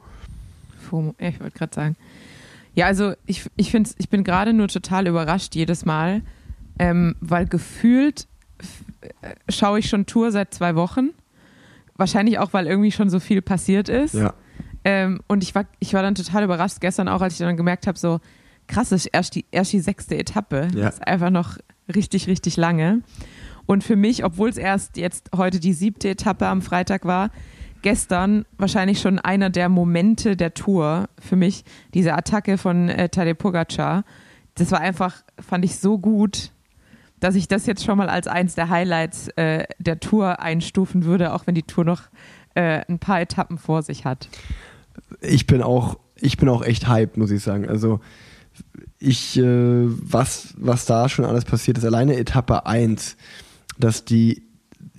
FOMO, ja, ich wollte gerade sagen. Ja, also ich, ich, find's, ich bin gerade nur total überrascht jedes Mal, ähm, weil gefühlt schaue ich schon Tour seit zwei Wochen. Wahrscheinlich auch, weil irgendwie schon so viel passiert ist. Ja. Ähm, und ich war, ich war dann total überrascht gestern auch, als ich dann gemerkt habe, so krass, ist erst die, erst die sechste Etappe. Ja. Das ist einfach noch richtig, richtig lange. Und für mich, obwohl es erst jetzt heute die siebte Etappe am Freitag war, gestern wahrscheinlich schon einer der Momente der Tour für mich, diese Attacke von äh, Tadej Pogacar. Das war einfach, fand ich so gut, dass ich das jetzt schon mal als eins der Highlights äh, der Tour einstufen würde, auch wenn die Tour noch äh, ein paar Etappen vor sich hat. ich bin auch, ich bin auch echt hyped, muss ich sagen. Also ich, äh, was, was da schon alles passiert ist, alleine Etappe 1, dass die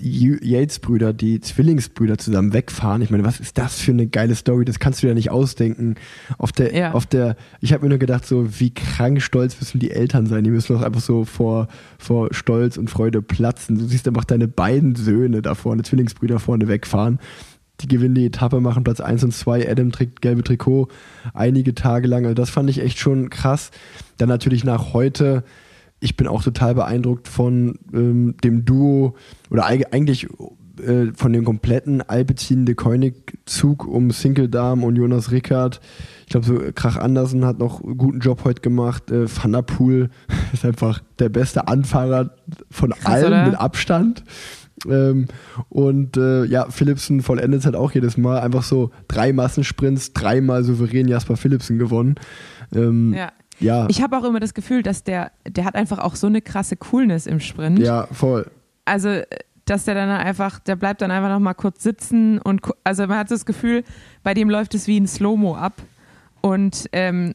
Yates-Brüder, die Zwillingsbrüder zusammen wegfahren. Ich meine, was ist das für eine geile Story? Das kannst du dir nicht ausdenken. Auf der, Ja. auf der, ich habe mir nur gedacht, so wie krank stolz müssen die Eltern sein. Die müssen doch einfach so vor, vor Stolz und Freude platzen. Du siehst einfach deine beiden Söhne da vorne, Zwillingsbrüder vorne wegfahren. Die gewinnen die Etappe, machen Platz 1 und 2. Adam trägt gelbe Trikot einige Tage lang. Also das fand ich echt schon krass. Dann natürlich nach heute, ich bin auch total beeindruckt von ähm, dem Duo oder eig- eigentlich äh, von dem kompletten Alpecin de Koenig-Zug um Sinkeldam und Jonas Rickard. Ich glaube, so Krach Andersen hat noch einen guten Job heute gemacht. Äh, Van der Poel ist einfach der beste Anfahrer von Krass, allen oder? mit Abstand. Ähm, und äh, ja, Philipsen vollendet hat auch jedes Mal einfach so drei Massensprints, dreimal souverän Jasper Philipsen gewonnen. Ähm, Ja. Ja, Ich habe auch immer das Gefühl, dass der, der hat einfach auch so eine krasse Coolness im Sprint. ja, voll. Also, dass der dann einfach, der bleibt dann einfach noch mal kurz sitzen und also man hat das Gefühl, bei dem läuft es wie ein Slow-Mo ab und ähm,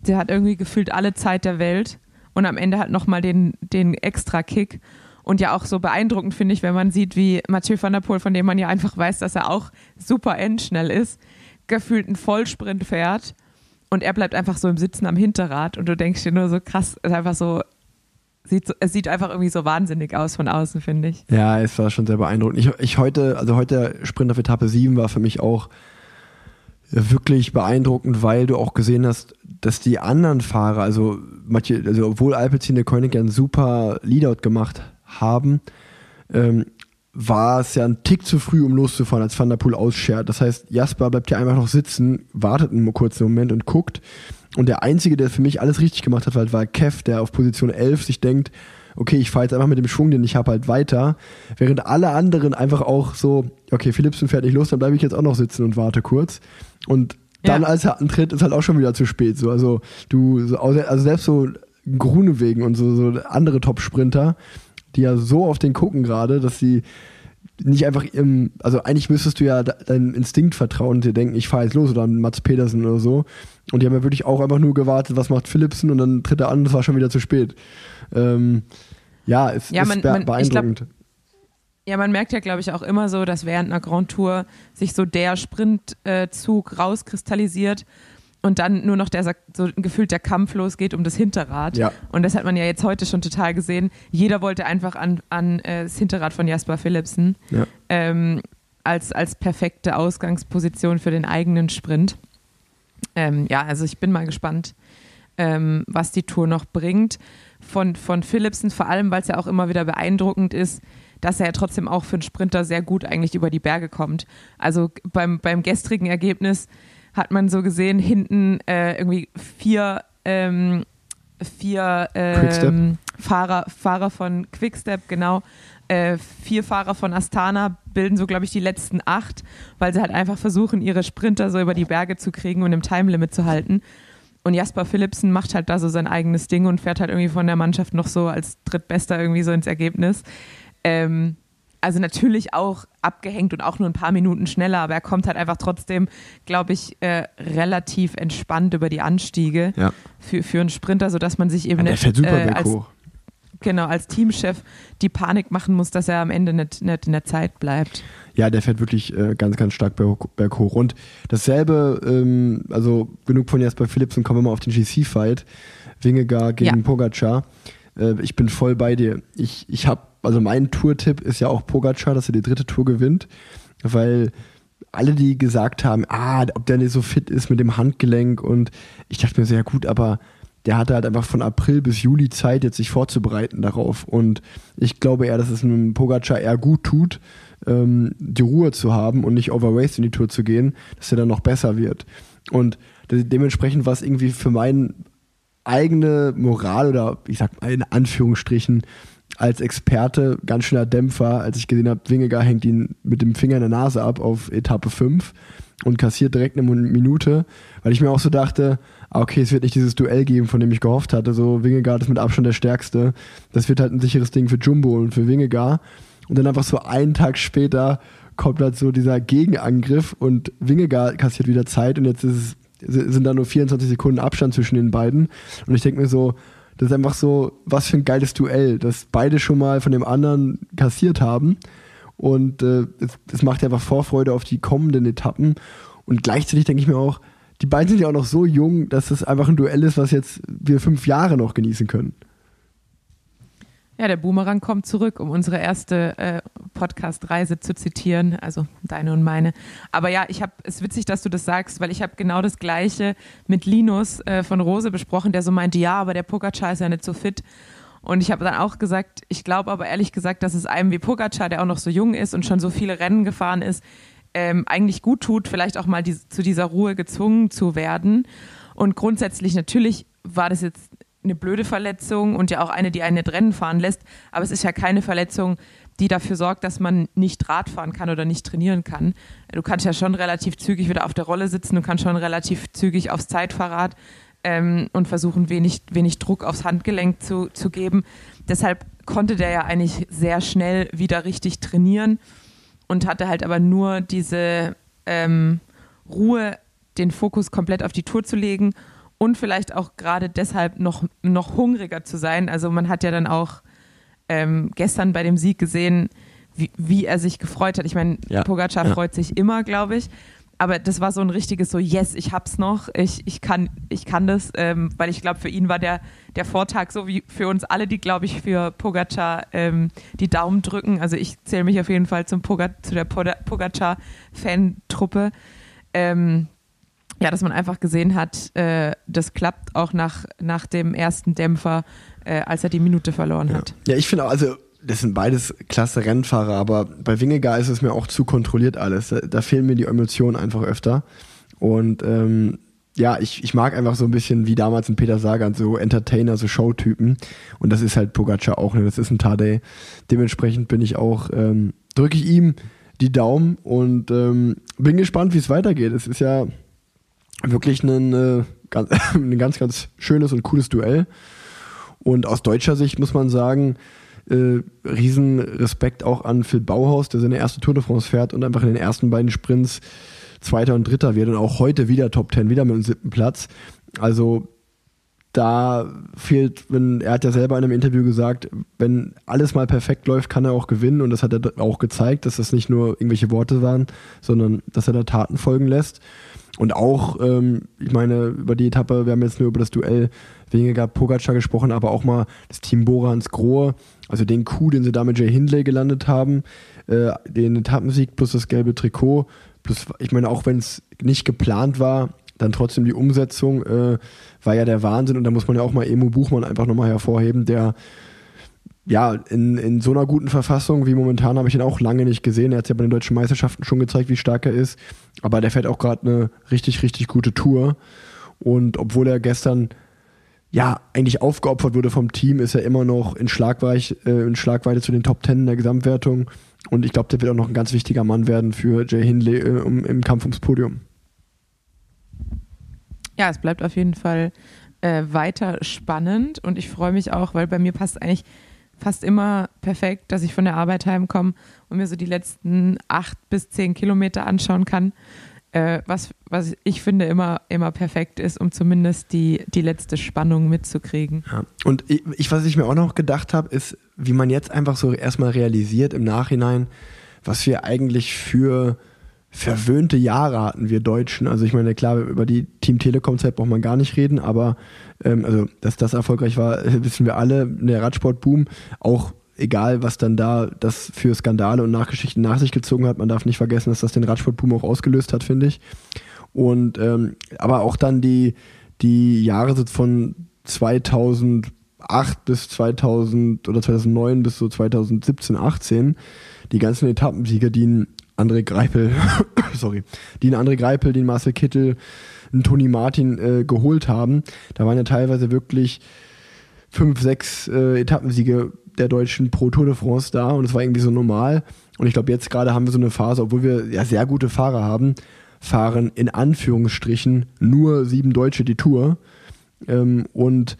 der hat irgendwie gefühlt alle Zeit der Welt und am Ende halt noch mal den, den extra Kick Und ja auch so beeindruckend finde ich, wenn man sieht, wie Mathieu van der Poel, von dem man ja einfach weiß, dass er auch super endschnell ist, gefühlt einen Vollsprint fährt und er bleibt einfach so im Sitzen am Hinterrad und du denkst dir nur so krass, ist einfach so, sieht, es sieht einfach irgendwie so wahnsinnig aus von außen, finde ich. Ja, es war schon sehr beeindruckend. Ich, ich heute, also heute Sprint auf Etappe 7 war für mich auch wirklich beeindruckend, weil du auch gesehen hast, dass die anderen Fahrer, also manche, also obwohl Alpecin der Koenig ja einen super Leadout gemacht haben, ähm, war es ja ein Tick zu früh, um loszufahren, als Van der Poel ausschert. Das heißt, Jasper bleibt ja einfach noch sitzen, wartet einen kurzen Moment und guckt. Und der Einzige, der für mich alles richtig gemacht hat, war, war Kev, der auf Position 11 sich denkt, okay, ich fahre jetzt einfach mit dem Schwung, den ich habe, halt weiter. Während alle anderen einfach auch so, okay, Philipsen fährt nicht los, dann bleibe ich jetzt auch noch sitzen und warte kurz. Und dann, Ja. als er antritt, ist halt auch schon wieder zu spät. So, also du, so, also selbst so Grunewegen und so, so andere Top-Sprinter, die ja so auf den gucken gerade, dass sie nicht einfach im, also eigentlich müsstest du ja de- deinem Instinkt vertrauen und dir denken, ich fahre jetzt los oder Mats Pedersen oder so. Und die haben ja wirklich auch einfach nur gewartet, was macht Philipsen und dann tritt er an, das war schon wieder zu spät. Ähm, ja, es Ja, ist man- be man- ich glaub, beeindruckend. Ja, man merkt ja, glaube ich, auch immer so, dass während einer Grand Tour sich so der Sprintzug rauskristallisiert und dann nur noch der so gefühlt der Kampf losgeht um das Hinterrad. Ja. Und das hat man ja jetzt heute schon total gesehen. Jeder wollte einfach an, an äh, das Hinterrad von Jasper Philipsen ja. ähm, als, als perfekte Ausgangsposition für den eigenen Sprint. Ähm, ja, also ich bin mal gespannt, ähm, was die Tour noch bringt. Von, von Philipsen, vor allem, weil es ja auch immer wieder beeindruckend ist, dass er ja trotzdem auch für einen Sprinter sehr gut eigentlich über die Berge kommt. Also beim, beim gestrigen Ergebnis hat man so gesehen, hinten äh, irgendwie vier, ähm, vier ähm, Fahrer, Fahrer von Quickstep, genau, äh, vier Fahrer von Astana bilden so, glaube ich, die letzten acht, weil sie halt einfach versuchen, ihre Sprinter so über die Berge zu kriegen und im Timelimit zu halten. Und Jasper Philipsen macht halt da so sein eigenes Ding und fährt halt irgendwie von der Mannschaft noch so als Drittbester irgendwie so ins Ergebnis. Ähm, also natürlich auch abgehängt und auch nur ein paar Minuten schneller, aber er kommt halt einfach trotzdem, glaube ich, äh, relativ entspannt über die Anstiege Ja. für, für einen Sprinter, sodass man sich eben Ja, nicht fährt super äh, als, berghoch. genau, als Teamchef die Panik machen muss, dass er am Ende nicht, nicht in der Zeit bleibt. Ja, der fährt wirklich äh, ganz, ganz stark berg, berghoch. Und dasselbe, ähm, also genug von Jasper Philipsen, kommen wir mal auf den GC-Fight. Wingegar gegen Ja. Pogacar. Äh, ich bin voll bei dir. Ich, ich habe, also mein Tour-Tipp ist ja auch Pogacar, dass er die dritte Tour gewinnt, weil alle, die gesagt haben, ah, ob der nicht so fit ist mit dem Handgelenk und ich dachte mir ja gut, aber der hatte halt einfach von April bis Juli Zeit, jetzt sich vorzubereiten darauf. Und ich glaube eher, dass es einem Pogacar eher gut tut, ähm, die Ruhe zu haben und nicht overweight in die Tour zu gehen, dass er dann noch besser wird. Und de dementsprechend war es irgendwie für meine eigene Moral oder ich sag mal in Anführungsstrichen als Experte ganz schöner Dämpfer, als ich gesehen habe, Wingegar hängt ihn mit dem Finger in der Nase ab auf Etappe 5 und kassiert direkt eine Minute, weil ich mir auch so dachte, ah, okay, es wird nicht dieses Duell geben, von dem ich gehofft hatte, so Wingegar ist mit Abstand der Stärkste, das wird halt ein sicheres Ding für Jumbo und für Wingegar und dann einfach so einen Tag später kommt halt so dieser Gegenangriff und Wingegar kassiert wieder Zeit und jetzt ist es, sind da nur 24 Sekunden Abstand zwischen den beiden. Und ich denke mir so, das ist einfach so, was für ein geiles Duell, dass beide schon mal von dem anderen kassiert haben. Und äh, es, es macht einfach Vorfreude auf die kommenden Etappen. Und gleichzeitig denke ich mir auch, die beiden sind ja auch noch so jung, dass es einfach ein Duell ist, was jetzt wir fünf Jahre noch genießen können. Ja, der Boomerang kommt zurück, um unsere erste äh, Podcast-Reise zu zitieren, also deine und meine. Aber ja, ich habe, es ist witzig, dass du das sagst, weil ich habe genau das Gleiche mit Linus äh, von Rose besprochen, der so meinte, ja, aber der Pogacar ist ja nicht so fit. Und ich habe dann auch gesagt, ich glaube aber ehrlich gesagt, dass es einem wie Pogacar, der auch noch so jung ist und schon so viele Rennen gefahren ist, ähm, eigentlich gut tut, vielleicht auch mal die, zu dieser Ruhe gezwungen zu werden. Und grundsätzlich natürlich war das jetzt eine blöde Verletzung und ja auch eine, die einen nicht Rennen fahren lässt. Aber es ist ja keine Verletzung, die dafür sorgt, dass man nicht Rad fahren kann oder nicht trainieren kann. Du kannst ja schon relativ zügig wieder auf der Rolle sitzen, du kannst schon relativ zügig aufs Zeitfahrrad ähm, und versuchen, wenig, wenig Druck aufs Handgelenk zu, zu geben. Deshalb konnte der ja eigentlich sehr schnell wieder richtig trainieren und hatte halt aber nur diese ähm, Ruhe, den Fokus komplett auf die Tour zu legen und vielleicht auch gerade deshalb noch, noch hungriger zu sein. Also man hat ja dann auch ähm, gestern bei dem Sieg gesehen, wie, wie er sich gefreut hat. Ich meine, Ja, Pogacar ja. freut sich immer, glaube ich. Aber das war so ein richtiges so, yes, ich hab's noch, ich, ich, kann, ich kann das, ähm, weil ich glaube, für ihn war der, der Vortag so wie für uns alle, die, glaube ich, für Pogacar ähm, die Daumen drücken. Also ich zähle mich auf jeden Fall zum Poga zu der Pogacar-Fan-Truppe. Ähm, ja, dass man einfach gesehen hat, äh, das klappt auch nach, nach dem ersten Dämpfer, äh, als er die Minute verloren hat. Ja, ich finde auch, also das sind beides klasse Rennfahrer, aber bei Wingegar ist es mir auch zu kontrolliert alles. Da, da fehlen mir die Emotionen einfach öfter. Und ähm, ja, ich, ich mag einfach so ein bisschen wie damals ein Peter Sagan, so Entertainer, so Showtypen. Und das ist halt Pogacar auch, ne? das ist ein Tadej. Dementsprechend bin ich auch, ähm, drücke ich ihm die Daumen und ähm, bin gespannt, wie es weitergeht. Es ist ja wirklich ein, äh, ganz, ein ganz, ganz schönes und cooles Duell. Und aus deutscher Sicht muss man sagen, äh, riesen Respekt auch an Phil Bauhaus, der seine erste Tour de France fährt und einfach in den ersten beiden Sprints Zweiter und Dritter wird und auch heute wieder Top Ten, wieder mit dem siebten Platz. Also da fehlt, wenn er hat ja selber in einem Interview gesagt, wenn alles mal perfekt läuft, kann er auch gewinnen und das hat er auch gezeigt, dass das nicht nur irgendwelche Worte waren, sondern dass er da Taten folgen lässt. Und auch, ähm, ich meine, über die Etappe, wir haben jetzt nur über das Duell weniger Pogacar gesprochen, aber auch mal das Team Borans Grohe, also den Coup, den sie da mit Jay Hindley gelandet haben, äh, den Etappensieg plus das gelbe Trikot, plus, ich meine, auch wenn es nicht geplant war, dann trotzdem die Umsetzung äh, war ja der Wahnsinn. Und da muss man ja auch mal Emo Buchmann einfach nochmal hervorheben, der ja, in, in so einer guten Verfassung wie momentan habe ich ihn auch lange nicht gesehen. Er hat ja bei den deutschen Meisterschaften schon gezeigt, wie stark er ist. Aber der fährt auch gerade eine richtig, richtig gute Tour. Und obwohl er gestern ja eigentlich aufgeopfert wurde vom Team, ist er immer noch in, Schlagweich, äh, in Schlagweite zu den Top Ten der Gesamtwertung. Und ich glaube, der wird auch noch ein ganz wichtiger Mann werden für Jay Hindley äh, um, im Kampf ums Podium. Ja, es bleibt auf jeden Fall äh, weiter spannend und ich freue mich auch, weil bei mir passt eigentlich fast immer perfekt, dass ich von der Arbeit heimkomme und mir so die letzten acht bis zehn Kilometer anschauen kann, äh, was, was ich finde immer, immer perfekt ist, um zumindest die, die letzte Spannung mitzukriegen. Ja. Und ich, was ich mir auch noch gedacht habe, ist, wie man jetzt einfach so erstmal realisiert im Nachhinein, was wir eigentlich für verwöhnte Jahre hatten, wir Deutschen. Also ich meine, klar, über die Team Telekom-Zeit braucht man gar nicht reden, aber ähm, also, dass das erfolgreich war, wissen wir alle. Der Radsportboom, auch egal, was dann da das für Skandale und Nachgeschichten nach sich gezogen hat, man darf nicht vergessen, dass das den Radsportboom auch ausgelöst hat, finde ich. Und ähm, aber auch dann die, die Jahre von 2008 bis 2000 oder 2009 bis so 2017, 18, die ganzen Etappensiege, die ein André Greipel, sorry, die ein André Greipel, den Marcel Kittel, einen Toni Martin äh, geholt haben, da waren ja teilweise wirklich fünf, sechs äh, Etappensiege der Deutschen pro Tour de France da und es war irgendwie so normal. Und ich glaube, jetzt gerade haben wir so eine Phase, obwohl wir ja sehr gute Fahrer haben, fahren in Anführungsstrichen nur sieben Deutsche die Tour. Ähm, und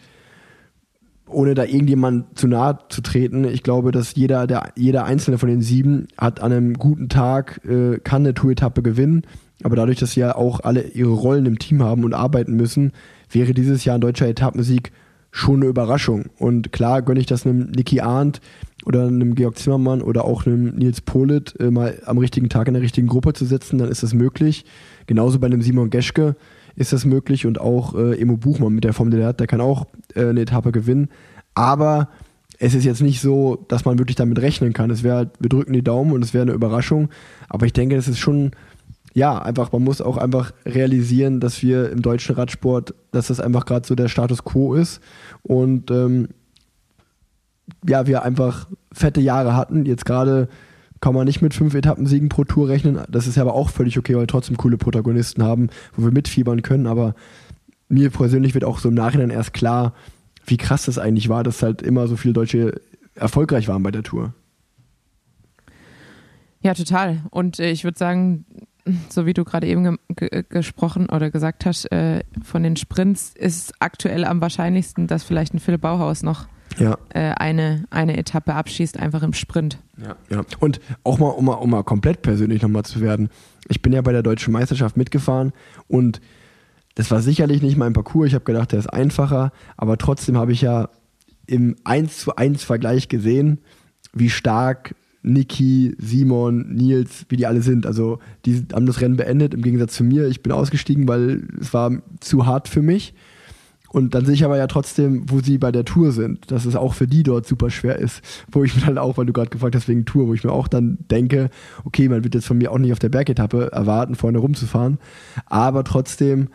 ohne da irgendjemand zu nahe zu treten, ich glaube, dass jeder, der, jeder einzelne von den sieben hat an einem guten Tag, äh, kann eine Tour-Etappe gewinnen. Aber dadurch, dass sie ja auch alle ihre Rollen im Team haben und arbeiten müssen, wäre dieses Jahr ein deutscher Etappensieg schon eine Überraschung. Und klar gönne ich das einem Niki Arndt oder einem Georg Zimmermann oder auch einem Nils Polit äh, mal am richtigen Tag in der richtigen Gruppe zu setzen, dann ist das möglich. Genauso bei einem Simon Geschke ist das möglich und auch äh, Emo Buchmann mit der Form, die der hat, der kann auch äh, eine Etappe gewinnen. Aber es ist jetzt nicht so, dass man wirklich damit rechnen kann. Es wäre wir drücken die Daumen und es wäre eine Überraschung. Aber ich denke, das ist schon, ja, einfach, man muss auch einfach realisieren, dass wir im deutschen Radsport, dass das einfach gerade so der Status quo ist. Und ähm, ja, wir einfach fette Jahre hatten. Jetzt gerade kann man nicht mit fünf Etappensiegen pro Tour rechnen. Das ist ja aber auch völlig okay, weil wir trotzdem coole Protagonisten haben, wo wir mitfiebern können. Aber mir persönlich wird auch so im Nachhinein erst klar, wie krass das eigentlich war, dass halt immer so viele Deutsche erfolgreich waren bei der Tour. Ja, total. Und äh, ich würde sagen, so wie du gerade eben ge ge gesprochen oder gesagt hast, äh, von den Sprints ist aktuell am wahrscheinlichsten, dass vielleicht ein Philipp Bauhaus noch Ja. äh, eine, eine Etappe abschießt, einfach im Sprint. Ja, ja. Und auch mal, um mal, um mal komplett persönlich nochmal zu werden. Ich bin ja bei der deutschen Meisterschaft mitgefahren und das war sicherlich nicht mein Parcours. Ich habe gedacht, der ist einfacher, aber trotzdem habe ich ja im 1 zu 1 Vergleich gesehen, wie stark Niki, Simon, Nils, wie die alle sind. Also die haben das Rennen beendet im Gegensatz zu mir. Ich bin ausgestiegen, weil es war zu hart für mich. Und dann sehe ich aber ja trotzdem, wo sie bei der Tour sind, dass es auch für die dort super schwer ist. Wo ich mir dann auch, weil du gerade gefragt hast wegen Tour, wo ich mir auch dann denke, okay, man wird jetzt von mir auch nicht auf der Bergetappe erwarten, vorne rumzufahren. Aber trotzdem,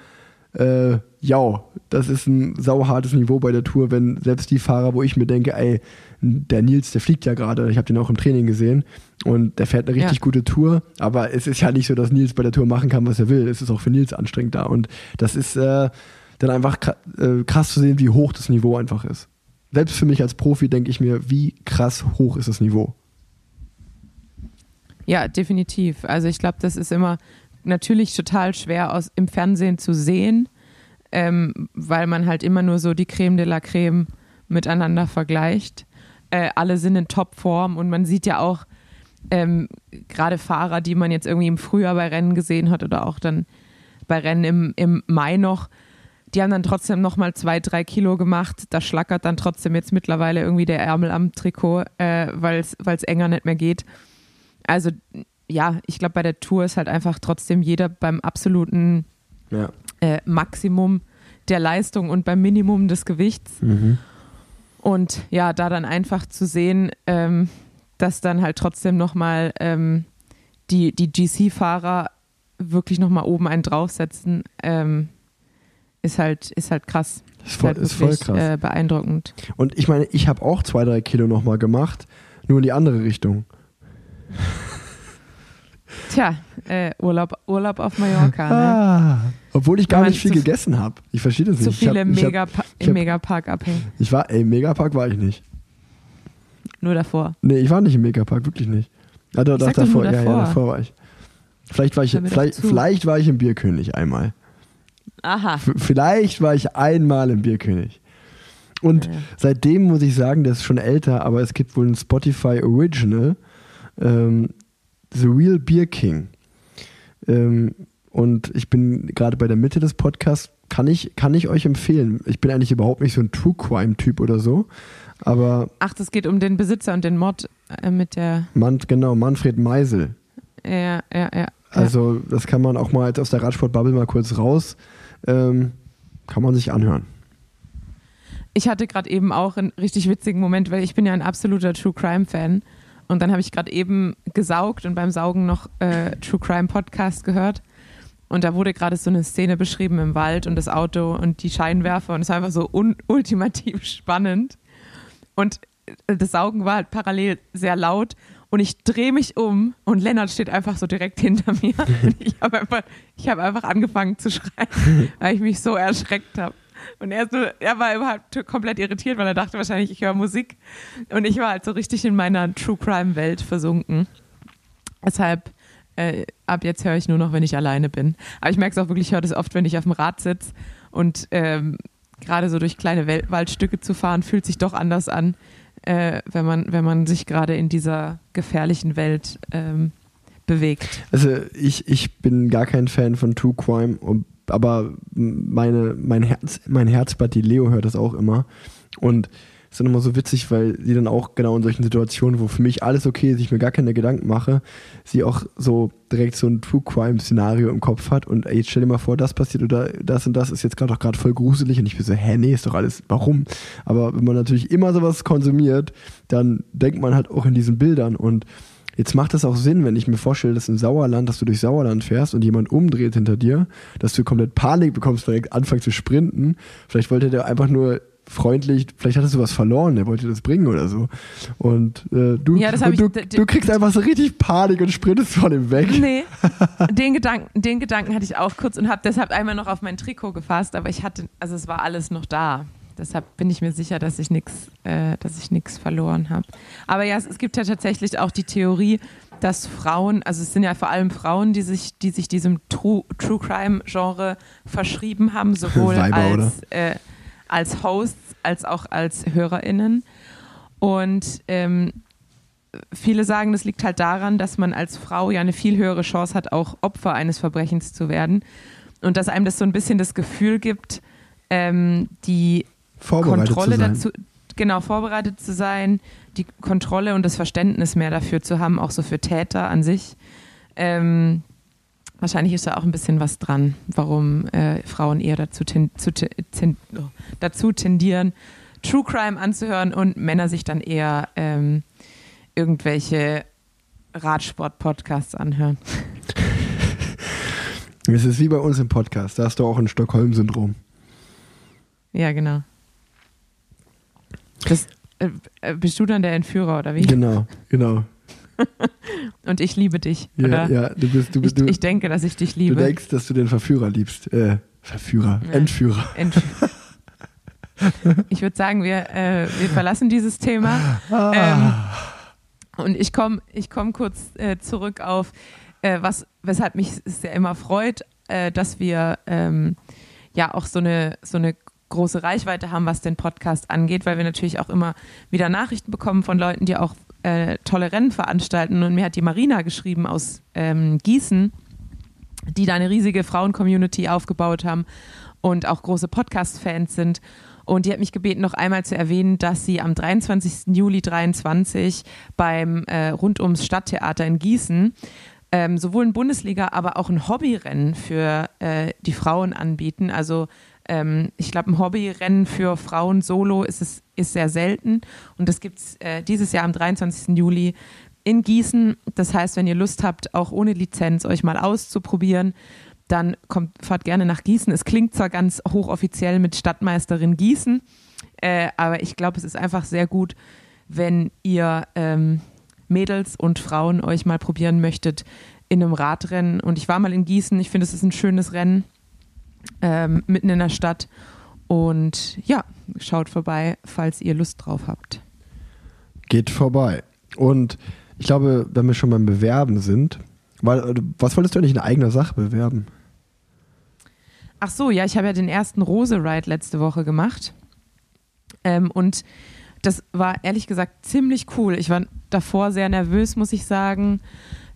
äh, ja, das ist ein sauhartes Niveau bei der Tour, wenn selbst die Fahrer, wo ich mir denke, ey, der Nils, der fliegt ja gerade, ich habe den auch im Training gesehen und der fährt eine richtig Ja. gute Tour, aber es ist ja nicht so, dass Nils bei der Tour machen kann, was er will. Es ist auch für Nils anstrengend da und das ist äh, dann einfach äh, krass zu sehen, wie hoch das Niveau einfach ist. Selbst für mich als Profi denke ich mir, wie krass hoch ist das Niveau. Ja, definitiv. Also ich glaube, das ist immer natürlich total schwer aus, im Fernsehen zu sehen, ähm, weil man halt immer nur so die Creme de la Creme miteinander vergleicht. Äh, alle sind in Topform und man sieht ja auch ähm, gerade Fahrer, die man jetzt irgendwie im Frühjahr bei Rennen gesehen hat oder auch dann bei Rennen im, im Mai noch, die haben dann trotzdem nochmal zwei, drei Kilo gemacht. Da schlackert dann trotzdem jetzt mittlerweile irgendwie der Ärmel am Trikot, äh, weil es enger nicht mehr geht. Also ja, ich glaube, bei der Tour ist halt einfach trotzdem jeder beim absoluten Ja. äh, Maximum der Leistung und beim Minimum des Gewichts. Mhm. Und ja, da dann einfach zu sehen, ähm, dass dann halt trotzdem nochmal ähm, die, die GC-Fahrer wirklich nochmal oben einen draufsetzen, ähm, ist halt, ist halt krass. Ist voll, halt ist voll krass. Äh, beeindruckend. Und ich meine, ich habe auch zwei, drei Kilo nochmal gemacht, nur in die andere Richtung. Tja, äh, Urlaub, Urlaub auf Mallorca, ne? Ah, obwohl ich gar nicht viel gegessen habe. Ich verstehe das nicht. Zu Ich viele hab, ich, hab, Megapa ich im hab- Megapark abhängen. ich war, ey, im Megapark war ich nicht. Nur davor. Nee, ich war nicht im Megapark, wirklich nicht. Ah, doch, Ich doch, davor, nur Ja, ja, davor. davor war ich. Vielleicht war ich, vielleicht, vielleicht war ich im Bierkönig einmal. Aha. F vielleicht war ich einmal im Bierkönig. Und Ja. seitdem muss ich sagen, der ist schon älter, aber es gibt wohl ein Spotify Original, ähm, The Real Beer King. Ähm, und ich bin gerade bei der Mitte des Podcasts, kann ich, kann ich euch empfehlen. Ich bin eigentlich überhaupt nicht so ein True Crime-Typ oder so, aber Ach, das geht um den Besitzer und den Mod äh, mit der. Man, genau, Manfred Meisel. Ja, ja, ja. Also das kann man auch mal jetzt aus der Radsport-Bubble mal kurz raus, ähm, kann man sich anhören. Ich hatte gerade eben auch einen richtig witzigen Moment, weil ich bin ja ein absoluter True Crime Fan. Und dann habe ich gerade eben gesaugt und beim Saugen noch äh, True Crime Podcast gehört. Und da wurde gerade so eine Szene beschrieben im Wald und das Auto und die Scheinwerfer und es war einfach so ultimativ spannend. Und äh, das Saugen war halt parallel sehr laut und ich drehe mich um und Lennart steht einfach so direkt hinter mir. Und ich habe einfach, ich hab einfach angefangen zu schreien, weil ich mich so erschreckt habe. Und er, nur, er war überhaupt komplett irritiert, weil er dachte wahrscheinlich, ich höre Musik. Und ich war halt so richtig in meiner True Crime Welt versunken. Deshalb, äh, ab jetzt höre ich nur noch, wenn ich alleine bin. Aber ich merke es auch wirklich, ich höre das oft, wenn ich auf dem Rad sitze. Und ähm, gerade so durch kleine Wel Waldstücke zu fahren, fühlt sich doch anders an, äh, wenn, man, wenn man sich gerade in dieser gefährlichen Welt ähm, bewegt. Also ich, ich bin gar kein Fan von True Crime, und, aber meine, mein, Herz, mein Herzblatt, die Leo hört das auch immer. Und es ist dann immer so witzig, weil sie dann auch genau in solchen Situationen, wo für mich alles okay ist, ich mir gar keine Gedanken mache, sie auch so direkt so ein True Crime-Szenario im Kopf hat und ey, jetzt stell dir mal vor, das passiert oder das und das ist jetzt gerade doch gerade voll gruselig und ich bin so, hä, nee, ist doch alles, warum? Aber wenn man natürlich immer sowas konsumiert, dann denkt man halt auch in diesen Bildern und Jetzt macht das auch Sinn, wenn ich mir vorstelle, dass im Sauerland, dass du durch Sauerland fährst und jemand umdreht hinter dir, dass du komplett Panik bekommst, direkt anfängst zu sprinten. Vielleicht wollte der einfach nur freundlich, vielleicht hattest du was verloren, der wollte das bringen oder so. Und äh, du, Ja, und du, ich- du kriegst einfach so richtig Panik und sprintest von ihm weg. Nee, den Gedanken, den Gedanken hatte ich auch kurz und habe deshalb einmal noch auf mein Trikot gefasst, aber ich hatte, also es war alles noch da. Deshalb bin ich mir sicher, dass ich nichts, äh, dass ich nichts verloren habe. Aber ja, es, es gibt ja tatsächlich auch die Theorie, dass Frauen, also es sind ja vor allem Frauen, die sich, die sich diesem True, True Crime Genre verschrieben haben, sowohl Weiber, als, äh, als Hosts als auch als HörerInnen. Und ähm, viele sagen, das liegt halt daran, dass man als Frau ja eine viel höhere Chance hat, auch Opfer eines Verbrechens zu werden. Und dass einem das so ein bisschen das Gefühl gibt, ähm, die Vorbereitet Kontrolle zu sein. dazu, genau vorbereitet zu sein, die Kontrolle und das Verständnis mehr dafür zu haben, auch so für Täter an sich. Ähm, wahrscheinlich ist da auch ein bisschen was dran, warum äh, Frauen eher dazu, ten, zu, ten, oh, dazu tendieren, True Crime anzuhören und Männer sich dann eher ähm, irgendwelche Radsport-Podcasts anhören. Es ist wie bei uns im Podcast, da hast du auch ein Stockholm-Syndrom. Ja, genau. Das, äh, äh, bist du dann der Entführer oder wie? Genau, genau. Und ich liebe dich, Ja, oder? ja, du bist, du, Ich, du, ich denke, dass ich dich du liebe. denkst, dass du den Verführer liebst. Äh, Verführer, Ja. Entführer. Entf ich würde sagen, wir, äh, wir verlassen dieses Thema. Ah. Ähm, und ich komme ich komm kurz äh, zurück auf, äh, was, weshalb mich es ja immer freut, äh, dass wir ähm, ja auch so eine, so eine große Reichweite haben, was den Podcast angeht, weil wir natürlich auch immer wieder Nachrichten bekommen von Leuten, die auch äh, tolle Rennen veranstalten. Und mir hat die Marina geschrieben aus ähm, Gießen, die da eine riesige Frauen-Community aufgebaut haben und auch große Podcast-Fans sind. Und die hat mich gebeten, noch einmal zu erwähnen, dass sie am 23. Juli 23 beim äh, rund ums Stadttheater in Gießen ähm, sowohl ein Bundesliga, aber auch ein Hobbyrennen für äh, die Frauen anbieten. Also ähm, ich glaube, ein Hobbyrennen für Frauen solo ist es ist sehr selten. Und das gibt es äh, dieses Jahr am 23. Juli in Gießen. Das heißt, wenn ihr Lust habt, auch ohne Lizenz euch mal auszuprobieren, dann kommt, fahrt gerne nach Gießen. Es klingt zwar ganz hochoffiziell mit Stadtmeisterin Gießen, äh, aber ich glaube, es ist einfach sehr gut, wenn ihr ähm, Mädels und Frauen euch mal probieren möchtet in einem Radrennen. Und ich war mal in Gießen. Ich finde, es ist ein schönes Rennen ähm, mitten in der Stadt. Und ja, schaut vorbei, falls ihr Lust drauf habt. Geht vorbei. Und ich glaube, wenn wir schon beim Bewerben sind, weil, äh, was wolltest du eigentlich in eigener Sache bewerben? Ach so, ja, ich habe ja den ersten Rose-Ride letzte Woche gemacht. Ähm, und das war ehrlich gesagt ziemlich cool. Ich war davor sehr nervös, muss ich sagen,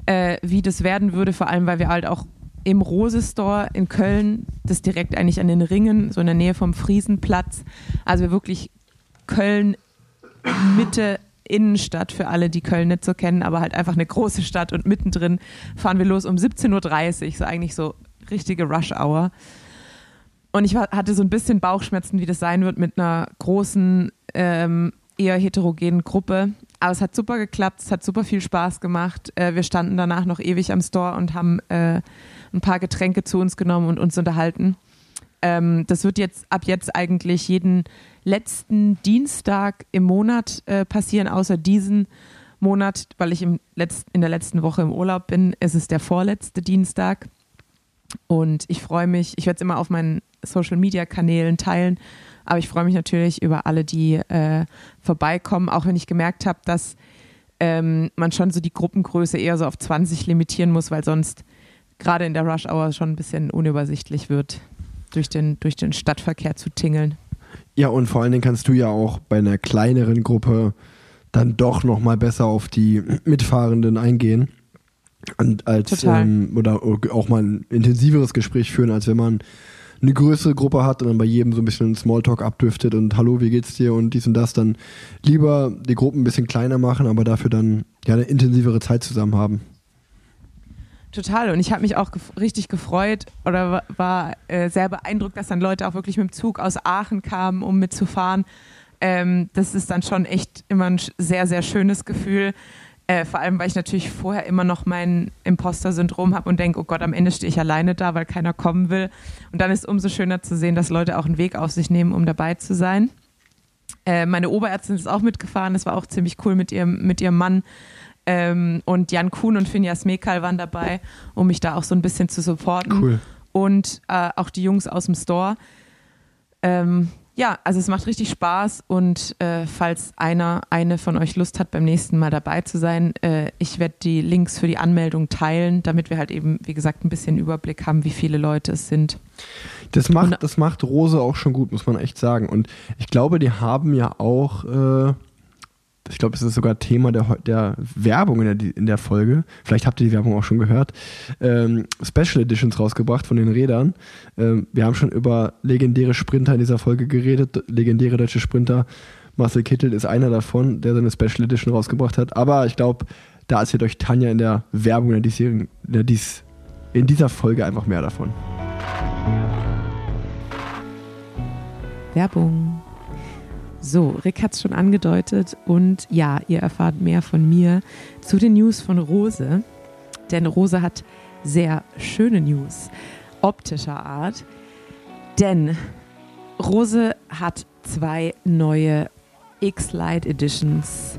äh, wie das werden würde, vor allem weil wir halt auch im Rose Store in Köln, das direkt eigentlich an den Ringen, so in der Nähe vom Friesenplatz, also wirklich Köln Mitte Innenstadt für alle, die Köln nicht so kennen, aber halt einfach eine große Stadt und mittendrin fahren wir los um 17.30 Uhr, so eigentlich so richtige Rush Hour. Und ich hatte so ein bisschen Bauchschmerzen, wie das sein wird mit einer großen, ähm, eher heterogenen Gruppe. Aber es hat super geklappt, es hat super viel Spaß gemacht. Äh, wir standen danach noch ewig am Store und haben äh, ein paar Getränke zu uns genommen und uns unterhalten. Ähm, das wird jetzt ab jetzt eigentlich jeden letzten Dienstag im Monat äh, passieren, außer diesen Monat, weil ich im Letz-, in der letzten Woche im Urlaub bin. Es ist der vorletzte Dienstag. Und ich freue mich, ich werde es immer auf meinen Social-Media-Kanälen teilen, aber ich freue mich natürlich über alle, die äh, vorbeikommen, auch wenn ich gemerkt habe, dass ähm, man schon so die Gruppengröße eher so auf 20 limitieren muss, weil sonst gerade in der Rush-Hour schon ein bisschen unübersichtlich wird, durch den, durch den Stadtverkehr zu tingeln. Ja, und vor allen Dingen kannst du ja auch bei einer kleineren Gruppe dann doch nochmal besser auf die Mitfahrenden eingehen. Und als ähm, oder auch mal ein intensiveres Gespräch führen, als wenn man eine größere Gruppe hat und dann bei jedem so ein bisschen Smalltalk abdüftet und hallo, wie geht's dir und dies und das, dann lieber die Gruppen ein bisschen kleiner machen, aber dafür dann ja eine intensivere Zeit zusammen haben. Total. Und ich habe mich auch gef richtig gefreut oder wa- war äh, sehr beeindruckt, dass dann Leute auch wirklich mit dem Zug aus Aachen kamen, um mitzufahren. Ähm, das ist dann schon echt immer ein sehr, sehr schönes Gefühl. Äh, vor allem, weil ich natürlich vorher immer noch mein Imposter-Syndrom habe und denke, oh Gott, am Ende stehe ich alleine da, weil keiner kommen will. Und dann ist es umso schöner zu sehen, dass Leute auch einen Weg auf sich nehmen, um dabei zu sein. Äh, meine Oberärztin ist auch mitgefahren. Das war auch ziemlich cool mit ihrem, mit ihrem Mann. Ähm, und Jan Kuhn und Finjas Mekal waren dabei, um mich da auch so ein bisschen zu supporten. Cool. Und äh, auch die Jungs aus dem Store. Ähm, ja, also es macht richtig Spaß und äh, falls einer, eine von euch Lust hat, beim nächsten Mal dabei zu sein, äh, ich werde die Links für die Anmeldung teilen, damit wir halt eben, wie gesagt, ein bisschen Überblick haben, wie viele Leute es sind. Das macht, Und- das macht Rose auch schon gut, muss man echt sagen. Und ich glaube, die haben ja auch, äh, ich glaube, es ist sogar Thema der, der Werbung in der, in der Folge. Vielleicht habt ihr die Werbung auch schon gehört. Ähm, Special Editions rausgebracht von den Rädern. Ähm, wir haben schon über legendäre Sprinter in dieser Folge geredet, legendäre deutsche Sprinter. Marcel Kittel ist einer davon, der seine Special Edition rausgebracht hat. Aber ich glaube, da erzählt euch Tanja in der Werbung in, dieser, in, dies, in dieser Folge einfach mehr davon. Werbung. So, Rick hat es schon angedeutet und ja, ihr erfahrt mehr von mir zu den News von Rose. Denn Rose hat sehr schöne News optischer Art. Denn Rose hat zwei neue X-Lite Editions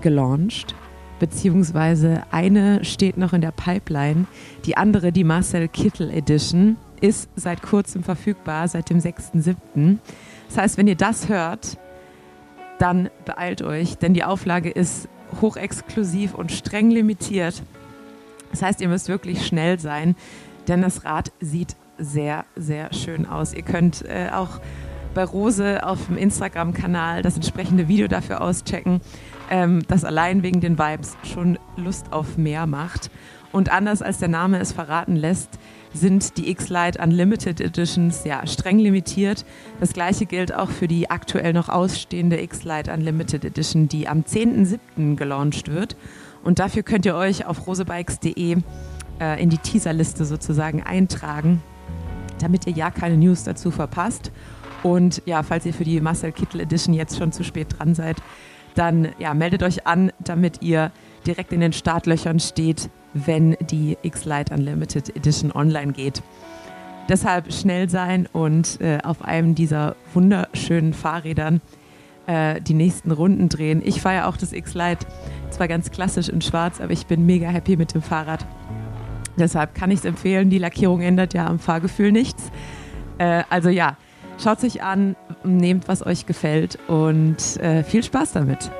gelauncht, beziehungsweise eine steht noch in der Pipeline. Die andere, die Marcel Kittel Edition, ist seit kurzem verfügbar, seit dem 6.7. Das heißt, wenn ihr das hört, dann beeilt euch, denn die Auflage ist hochexklusiv und streng limitiert. Das heißt, ihr müsst wirklich schnell sein, denn das Rad sieht sehr, sehr schön aus. Ihr könnt äh, auch bei Rose auf dem Instagram-Kanal das entsprechende Video dafür auschecken, ähm, das allein wegen den Vibes schon Lust auf mehr macht. Und anders als der Name es verraten lässt, sind die X-Lite Unlimited Editions ja streng limitiert. Das gleiche gilt auch für die aktuell noch ausstehende X-Lite Unlimited Edition, die am 10.07. gelauncht wird. Und dafür könnt ihr euch auf rosebikes.de äh, in die Teaserliste sozusagen eintragen, damit ihr ja keine News dazu verpasst. Und ja, falls ihr für die Marcel Kittel Edition jetzt schon zu spät dran seid, dann ja, meldet euch an, damit ihr direkt in den Startlöchern steht, wenn die X-Lite Unlimited Edition online geht. Deshalb schnell sein und äh, auf einem dieser wunderschönen Fahrrädern äh, die nächsten Runden drehen. Ich fahre ja auch das X-Lite, zwar ganz klassisch in schwarz, aber ich bin mega happy mit dem Fahrrad. Deshalb kann ich es empfehlen. Die Lackierung ändert ja am Fahrgefühl nichts. Äh, also ja, schaut sich an, nehmt, was euch gefällt und äh, viel Spaß damit.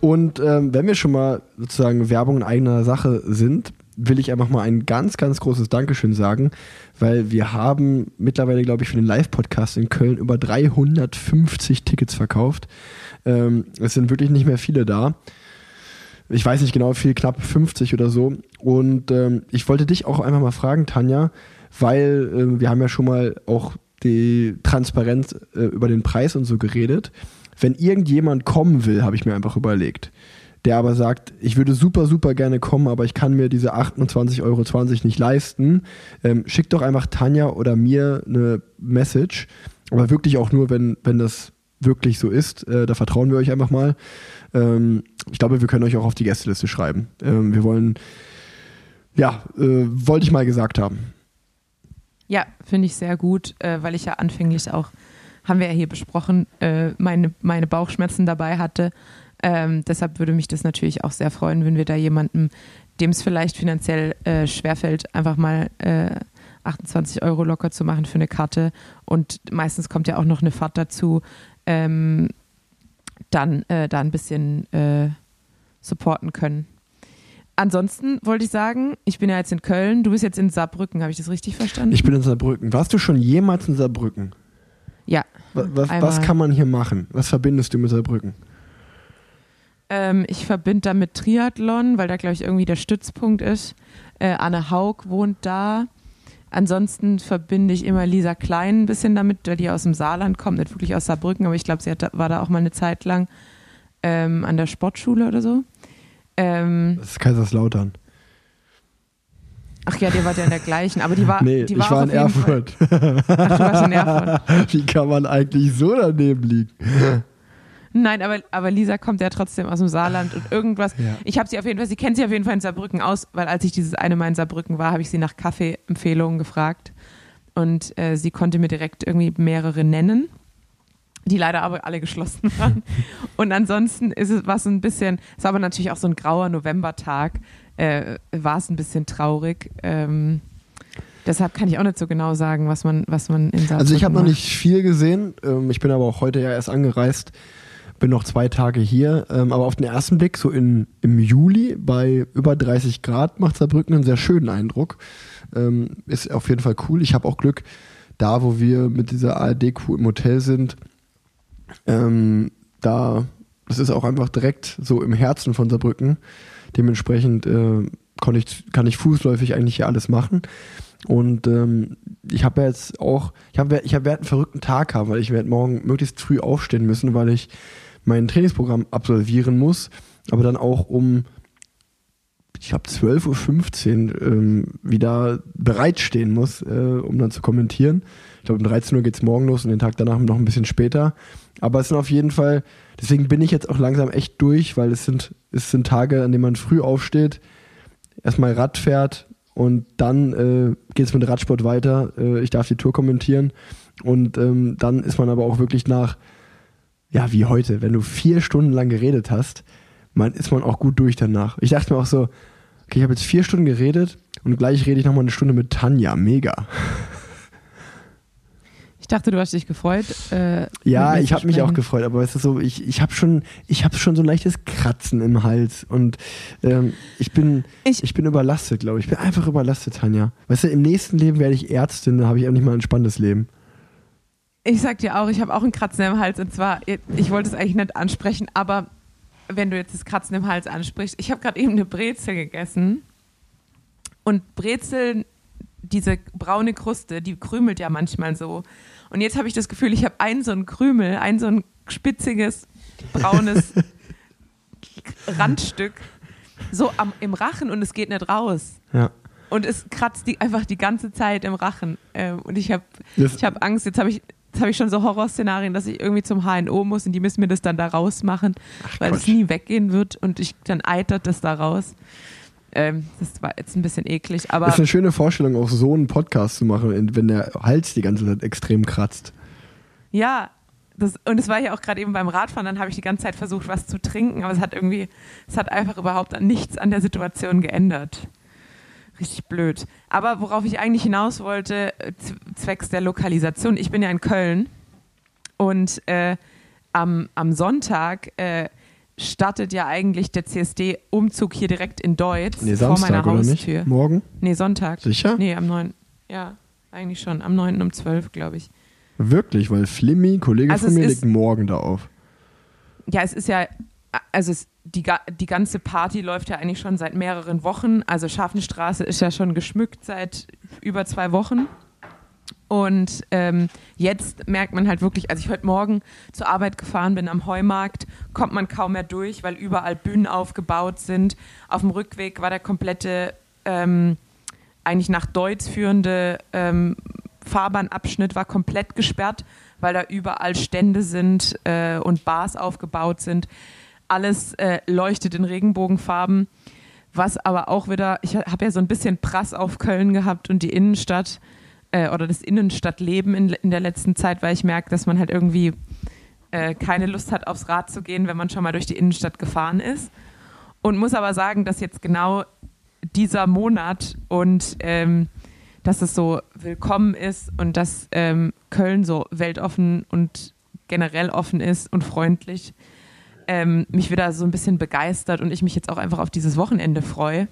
Und ähm, wenn wir schon mal sozusagen Werbung in eigener Sache sind, will ich einfach mal ein ganz, ganz großes Dankeschön sagen, weil wir haben mittlerweile, glaube ich, für den Live-Podcast in Köln über 350 Tickets verkauft. Ähm, es sind wirklich nicht mehr viele da. Ich weiß nicht genau, viel knapp 50 oder so. Und ähm, ich wollte dich auch einfach mal fragen, Tanja, weil äh, wir haben ja schon mal auch die Transparenz äh, über den Preis und so geredet. Wenn irgendjemand kommen will, habe ich mir einfach überlegt, der aber sagt, ich würde super, super gerne kommen, aber ich kann mir diese 28,20 Euro nicht leisten, ähm, schickt doch einfach Tanja oder mir eine Message. Aber wirklich auch nur, wenn, wenn das wirklich so ist. Äh, da vertrauen wir euch einfach mal. Ähm, ich glaube, wir können euch auch auf die Gästeliste schreiben. Ähm, wir wollen, ja, äh, wollte ich mal gesagt haben. Ja, finde ich sehr gut, äh, weil ich ja anfänglich auch, haben wir ja hier besprochen, äh, meine, meine Bauchschmerzen dabei hatte. Ähm, deshalb würde mich das natürlich auch sehr freuen, wenn wir da jemandem, dem es vielleicht finanziell äh, schwerfällt, einfach mal 28 äh, Euro locker zu machen für eine Karte. Und meistens kommt ja auch noch eine Fahrt dazu, ähm, dann äh, da ein bisschen äh, supporten können. Ansonsten wollte ich sagen, ich bin ja jetzt in Köln, du bist jetzt in Saarbrücken, habe ich das richtig verstanden? Ich bin in Saarbrücken. Warst du schon jemals in Saarbrücken? Ja. Was, was kann man hier machen? Was verbindest du mit Saarbrücken? Ähm, ich verbinde damit Triathlon, weil da, glaube ich, irgendwie der Stützpunkt ist. Äh, Anne Haug wohnt da. Ansonsten verbinde ich immer Lisa Klein ein bisschen damit, weil die aus dem Saarland kommt, nicht wirklich aus Saarbrücken, aber ich glaube, sie hat, war da auch mal eine Zeit lang ähm, an der Sportschule oder so. Ähm, das ist Kaiserslautern. Ach ja, die war ja in der gleichen, aber die war. Nee, die war ich war in Erfurt. Ach, du warst in Erfurt. Wie kann man eigentlich so daneben liegen? Nein, aber, aber Lisa kommt ja trotzdem aus dem Saarland und irgendwas. Ja. Ich habe sie auf jeden Fall, sie kennt sie auf jeden Fall in Saarbrücken aus, weil als ich dieses eine Mal in Saarbrücken war, habe ich sie nach Kaffeeempfehlungen gefragt. Und äh, sie konnte mir direkt irgendwie mehrere nennen, die leider aber alle geschlossen waren. und ansonsten ist es was ein bisschen, es war aber natürlich auch so ein grauer Novembertag, äh, war es ein bisschen traurig. Ähm, Deshalb kann ich auch nicht so genau sagen, was man, was man in Saarbrücken Also ich habe noch nicht viel gesehen. Ähm, ich bin aber auch heute ja erst angereist. Bin noch zwei Tage hier. Ähm, aber auf den ersten Blick, so in, im Juli bei über 30 Grad, macht Saarbrücken einen sehr schönen Eindruck. Ähm, ist auf jeden Fall cool. Ich habe auch Glück, da wo wir mit dieser ARD-Crew im Hotel sind, ähm, da, das ist auch einfach direkt so im Herzen von Saarbrücken. Dementsprechend äh, konnte ich, kann ich fußläufig eigentlich hier alles machen. Und ähm, ich habe jetzt auch, ich habe ich hab, werde einen verrückten Tag haben, weil ich werde morgen möglichst früh aufstehen müssen, weil ich mein Trainingsprogramm absolvieren muss, aber dann auch um, ich glaube, 12.15 Uhr ähm, wieder bereitstehen muss, äh, um dann zu kommentieren. Ich glaube, um 13 Uhr geht es morgen los und den Tag danach noch ein bisschen später. Aber es sind auf jeden Fall, deswegen bin ich jetzt auch langsam echt durch, weil es sind, es sind Tage, an denen man früh aufsteht, erstmal Rad fährt und dann äh, geht es mit Radsport weiter. Äh, ich darf die Tour kommentieren und ähm, dann ist man aber auch wirklich nach, ja, wie heute, wenn du vier Stunden lang geredet hast, man, ist man auch gut durch danach. Ich dachte mir auch so, okay, ich habe jetzt vier Stunden geredet und gleich rede ich nochmal eine Stunde mit Tanja. Mega. Ich dachte, du hast dich gefreut. Äh, Ja, ich habe mich auch gefreut, aber es ist so, ich, ich habe schon, ich habe schon so ein leichtes Kratzen im Hals und ähm, ich bin, ich, Ich- bin überlastet, glaube ich. Ich bin einfach überlastet, Tanja. Weißt du, im nächsten Leben werde ich Ärztin, da habe ich auch nicht mal ein spannendes Leben. Ich sag dir auch, ich habe auch ein Kratzen im Hals und zwar, ich wollte es eigentlich nicht ansprechen, aber wenn du jetzt das Kratzen im Hals ansprichst, ich habe gerade eben eine Brezel gegessen und Brezeln, diese braune Kruste, die krümelt ja manchmal so. Und jetzt habe ich das Gefühl, ich habe ein so ein Krümel, ein so ein spitziges, braunes Randstück so am, im Rachen und es geht nicht raus. Ja. Und es kratzt die, einfach die ganze Zeit im Rachen. Ähm, und ich habe ich hab Angst, jetzt habe ich, jetzt hab ich schon so Horrorszenarien, dass ich irgendwie zum HNO muss und die müssen mir das dann da rausmachen, weil es Quatsch. nie weggehen wird und ich, dann eitert das da raus. Ähm, das war jetzt ein bisschen eklig, aber Das ist eine schöne Vorstellung, auch so einen Podcast zu machen, wenn der Hals die ganze Zeit extrem kratzt. ja, das, und es war ja auch gerade eben beim Radfahren, dann habe ich die ganze Zeit versucht, was zu trinken, aber es hat irgendwie, es hat einfach überhaupt an nichts an der Situation geändert. Richtig blöd. Aber worauf ich eigentlich hinaus wollte, äh, zwecks der Lokalisation, ich bin ja in Köln und äh, am, am Sonntag äh, startet ja eigentlich der CSD-Umzug hier direkt in Deutz Nee, vor meiner Haustür. Morgen? Nee, Sonntag. Sicher? Nee, am 9. Ja, eigentlich schon. Am 9. um 12, glaube ich. Wirklich, weil Flimmy, Kollege Also von mir, legt morgen da auf. Ja, es ist ja, also es, die, die ganze Party läuft ja eigentlich schon seit mehreren Wochen. Also Schafenstraße ist ja schon geschmückt seit über zwei Wochen. Und ähm, jetzt merkt man halt wirklich, als ich heute Morgen zur Arbeit gefahren bin am Heumarkt, kommt man kaum mehr durch, weil überall Bühnen aufgebaut sind. Auf dem Rückweg war der komplette, ähm, eigentlich nach Deutz führende ähm, Fahrbahnabschnitt war komplett gesperrt, weil da überall Stände sind äh, und Bars aufgebaut sind. Alles äh, leuchtet in Regenbogenfarben. Was aber auch wieder, ich habe ja so ein bisschen Prass auf Köln gehabt und die Innenstadt äh, oder das Innenstadtleben in, in der letzten Zeit, weil ich merke, dass man halt irgendwie äh, keine Lust hat, aufs Rad zu gehen, wenn man schon mal durch die Innenstadt gefahren ist. Und muss aber sagen, dass jetzt genau dieser Monat und ähm, dass es so willkommen ist und dass ähm, Köln so weltoffen und generell offen ist und freundlich, ähm, mich wieder so ein bisschen begeistert und ich mich jetzt auch einfach auf dieses Wochenende freue,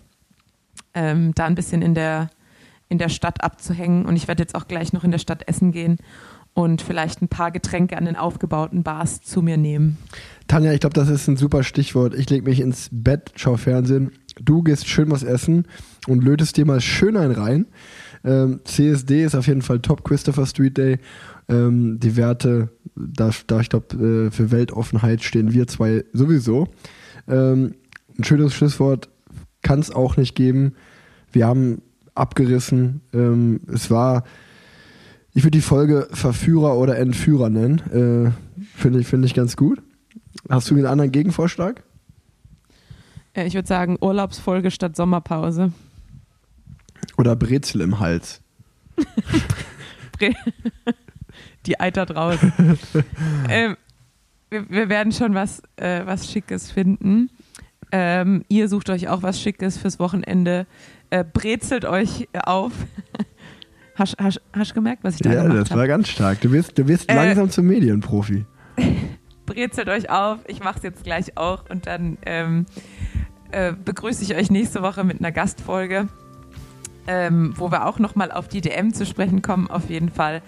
ähm, da ein bisschen in der, in der Stadt abzuhängen. Und ich werde jetzt auch gleich noch in der Stadt essen gehen und vielleicht ein paar Getränke an den aufgebauten Bars zu mir nehmen. Tanja, ich glaube, das ist ein super Stichwort. Ich lege mich ins Bett, schau Fernsehen. Du gehst schön was essen und lötest dir mal schön einen rein. Ähm, CSD ist auf jeden Fall top Christopher Street Day. Ähm, die Werte, da, da ich glaube, äh, für Weltoffenheit stehen wir zwei sowieso. Ähm, ein schönes Schlusswort kann es auch nicht geben. Wir haben abgerissen. Ähm, es war, ich würde die Folge Verführer oder Entführer nennen. Äh, Finde ich, finde ich ganz gut. Hast du einen anderen Gegenvorschlag? Äh, ich würde sagen, Urlaubsfolge statt Sommerpause. Oder Brezel im Hals? Die eitert raus. ähm, wir, wir werden schon was, äh, was Schickes finden. Ähm, ihr sucht euch auch was Schickes fürs Wochenende. Äh, brezelt euch auf. hast, du gemerkt, was ich da Ja, gemacht das habe? war ganz stark. Du wirst, du wirst Äh, langsam zum Medienprofi. brezelt euch auf. Ich mache es jetzt gleich auch und dann ähm, äh, begrüße ich euch nächste Woche mit einer Gastfolge, ähm, wo wir auch nochmal auf die DM zu sprechen kommen, auf jeden Fall.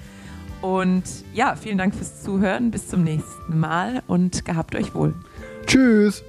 Und ja, vielen Dank fürs Zuhören. Bis zum nächsten Mal und gehabt euch wohl. Tschüss.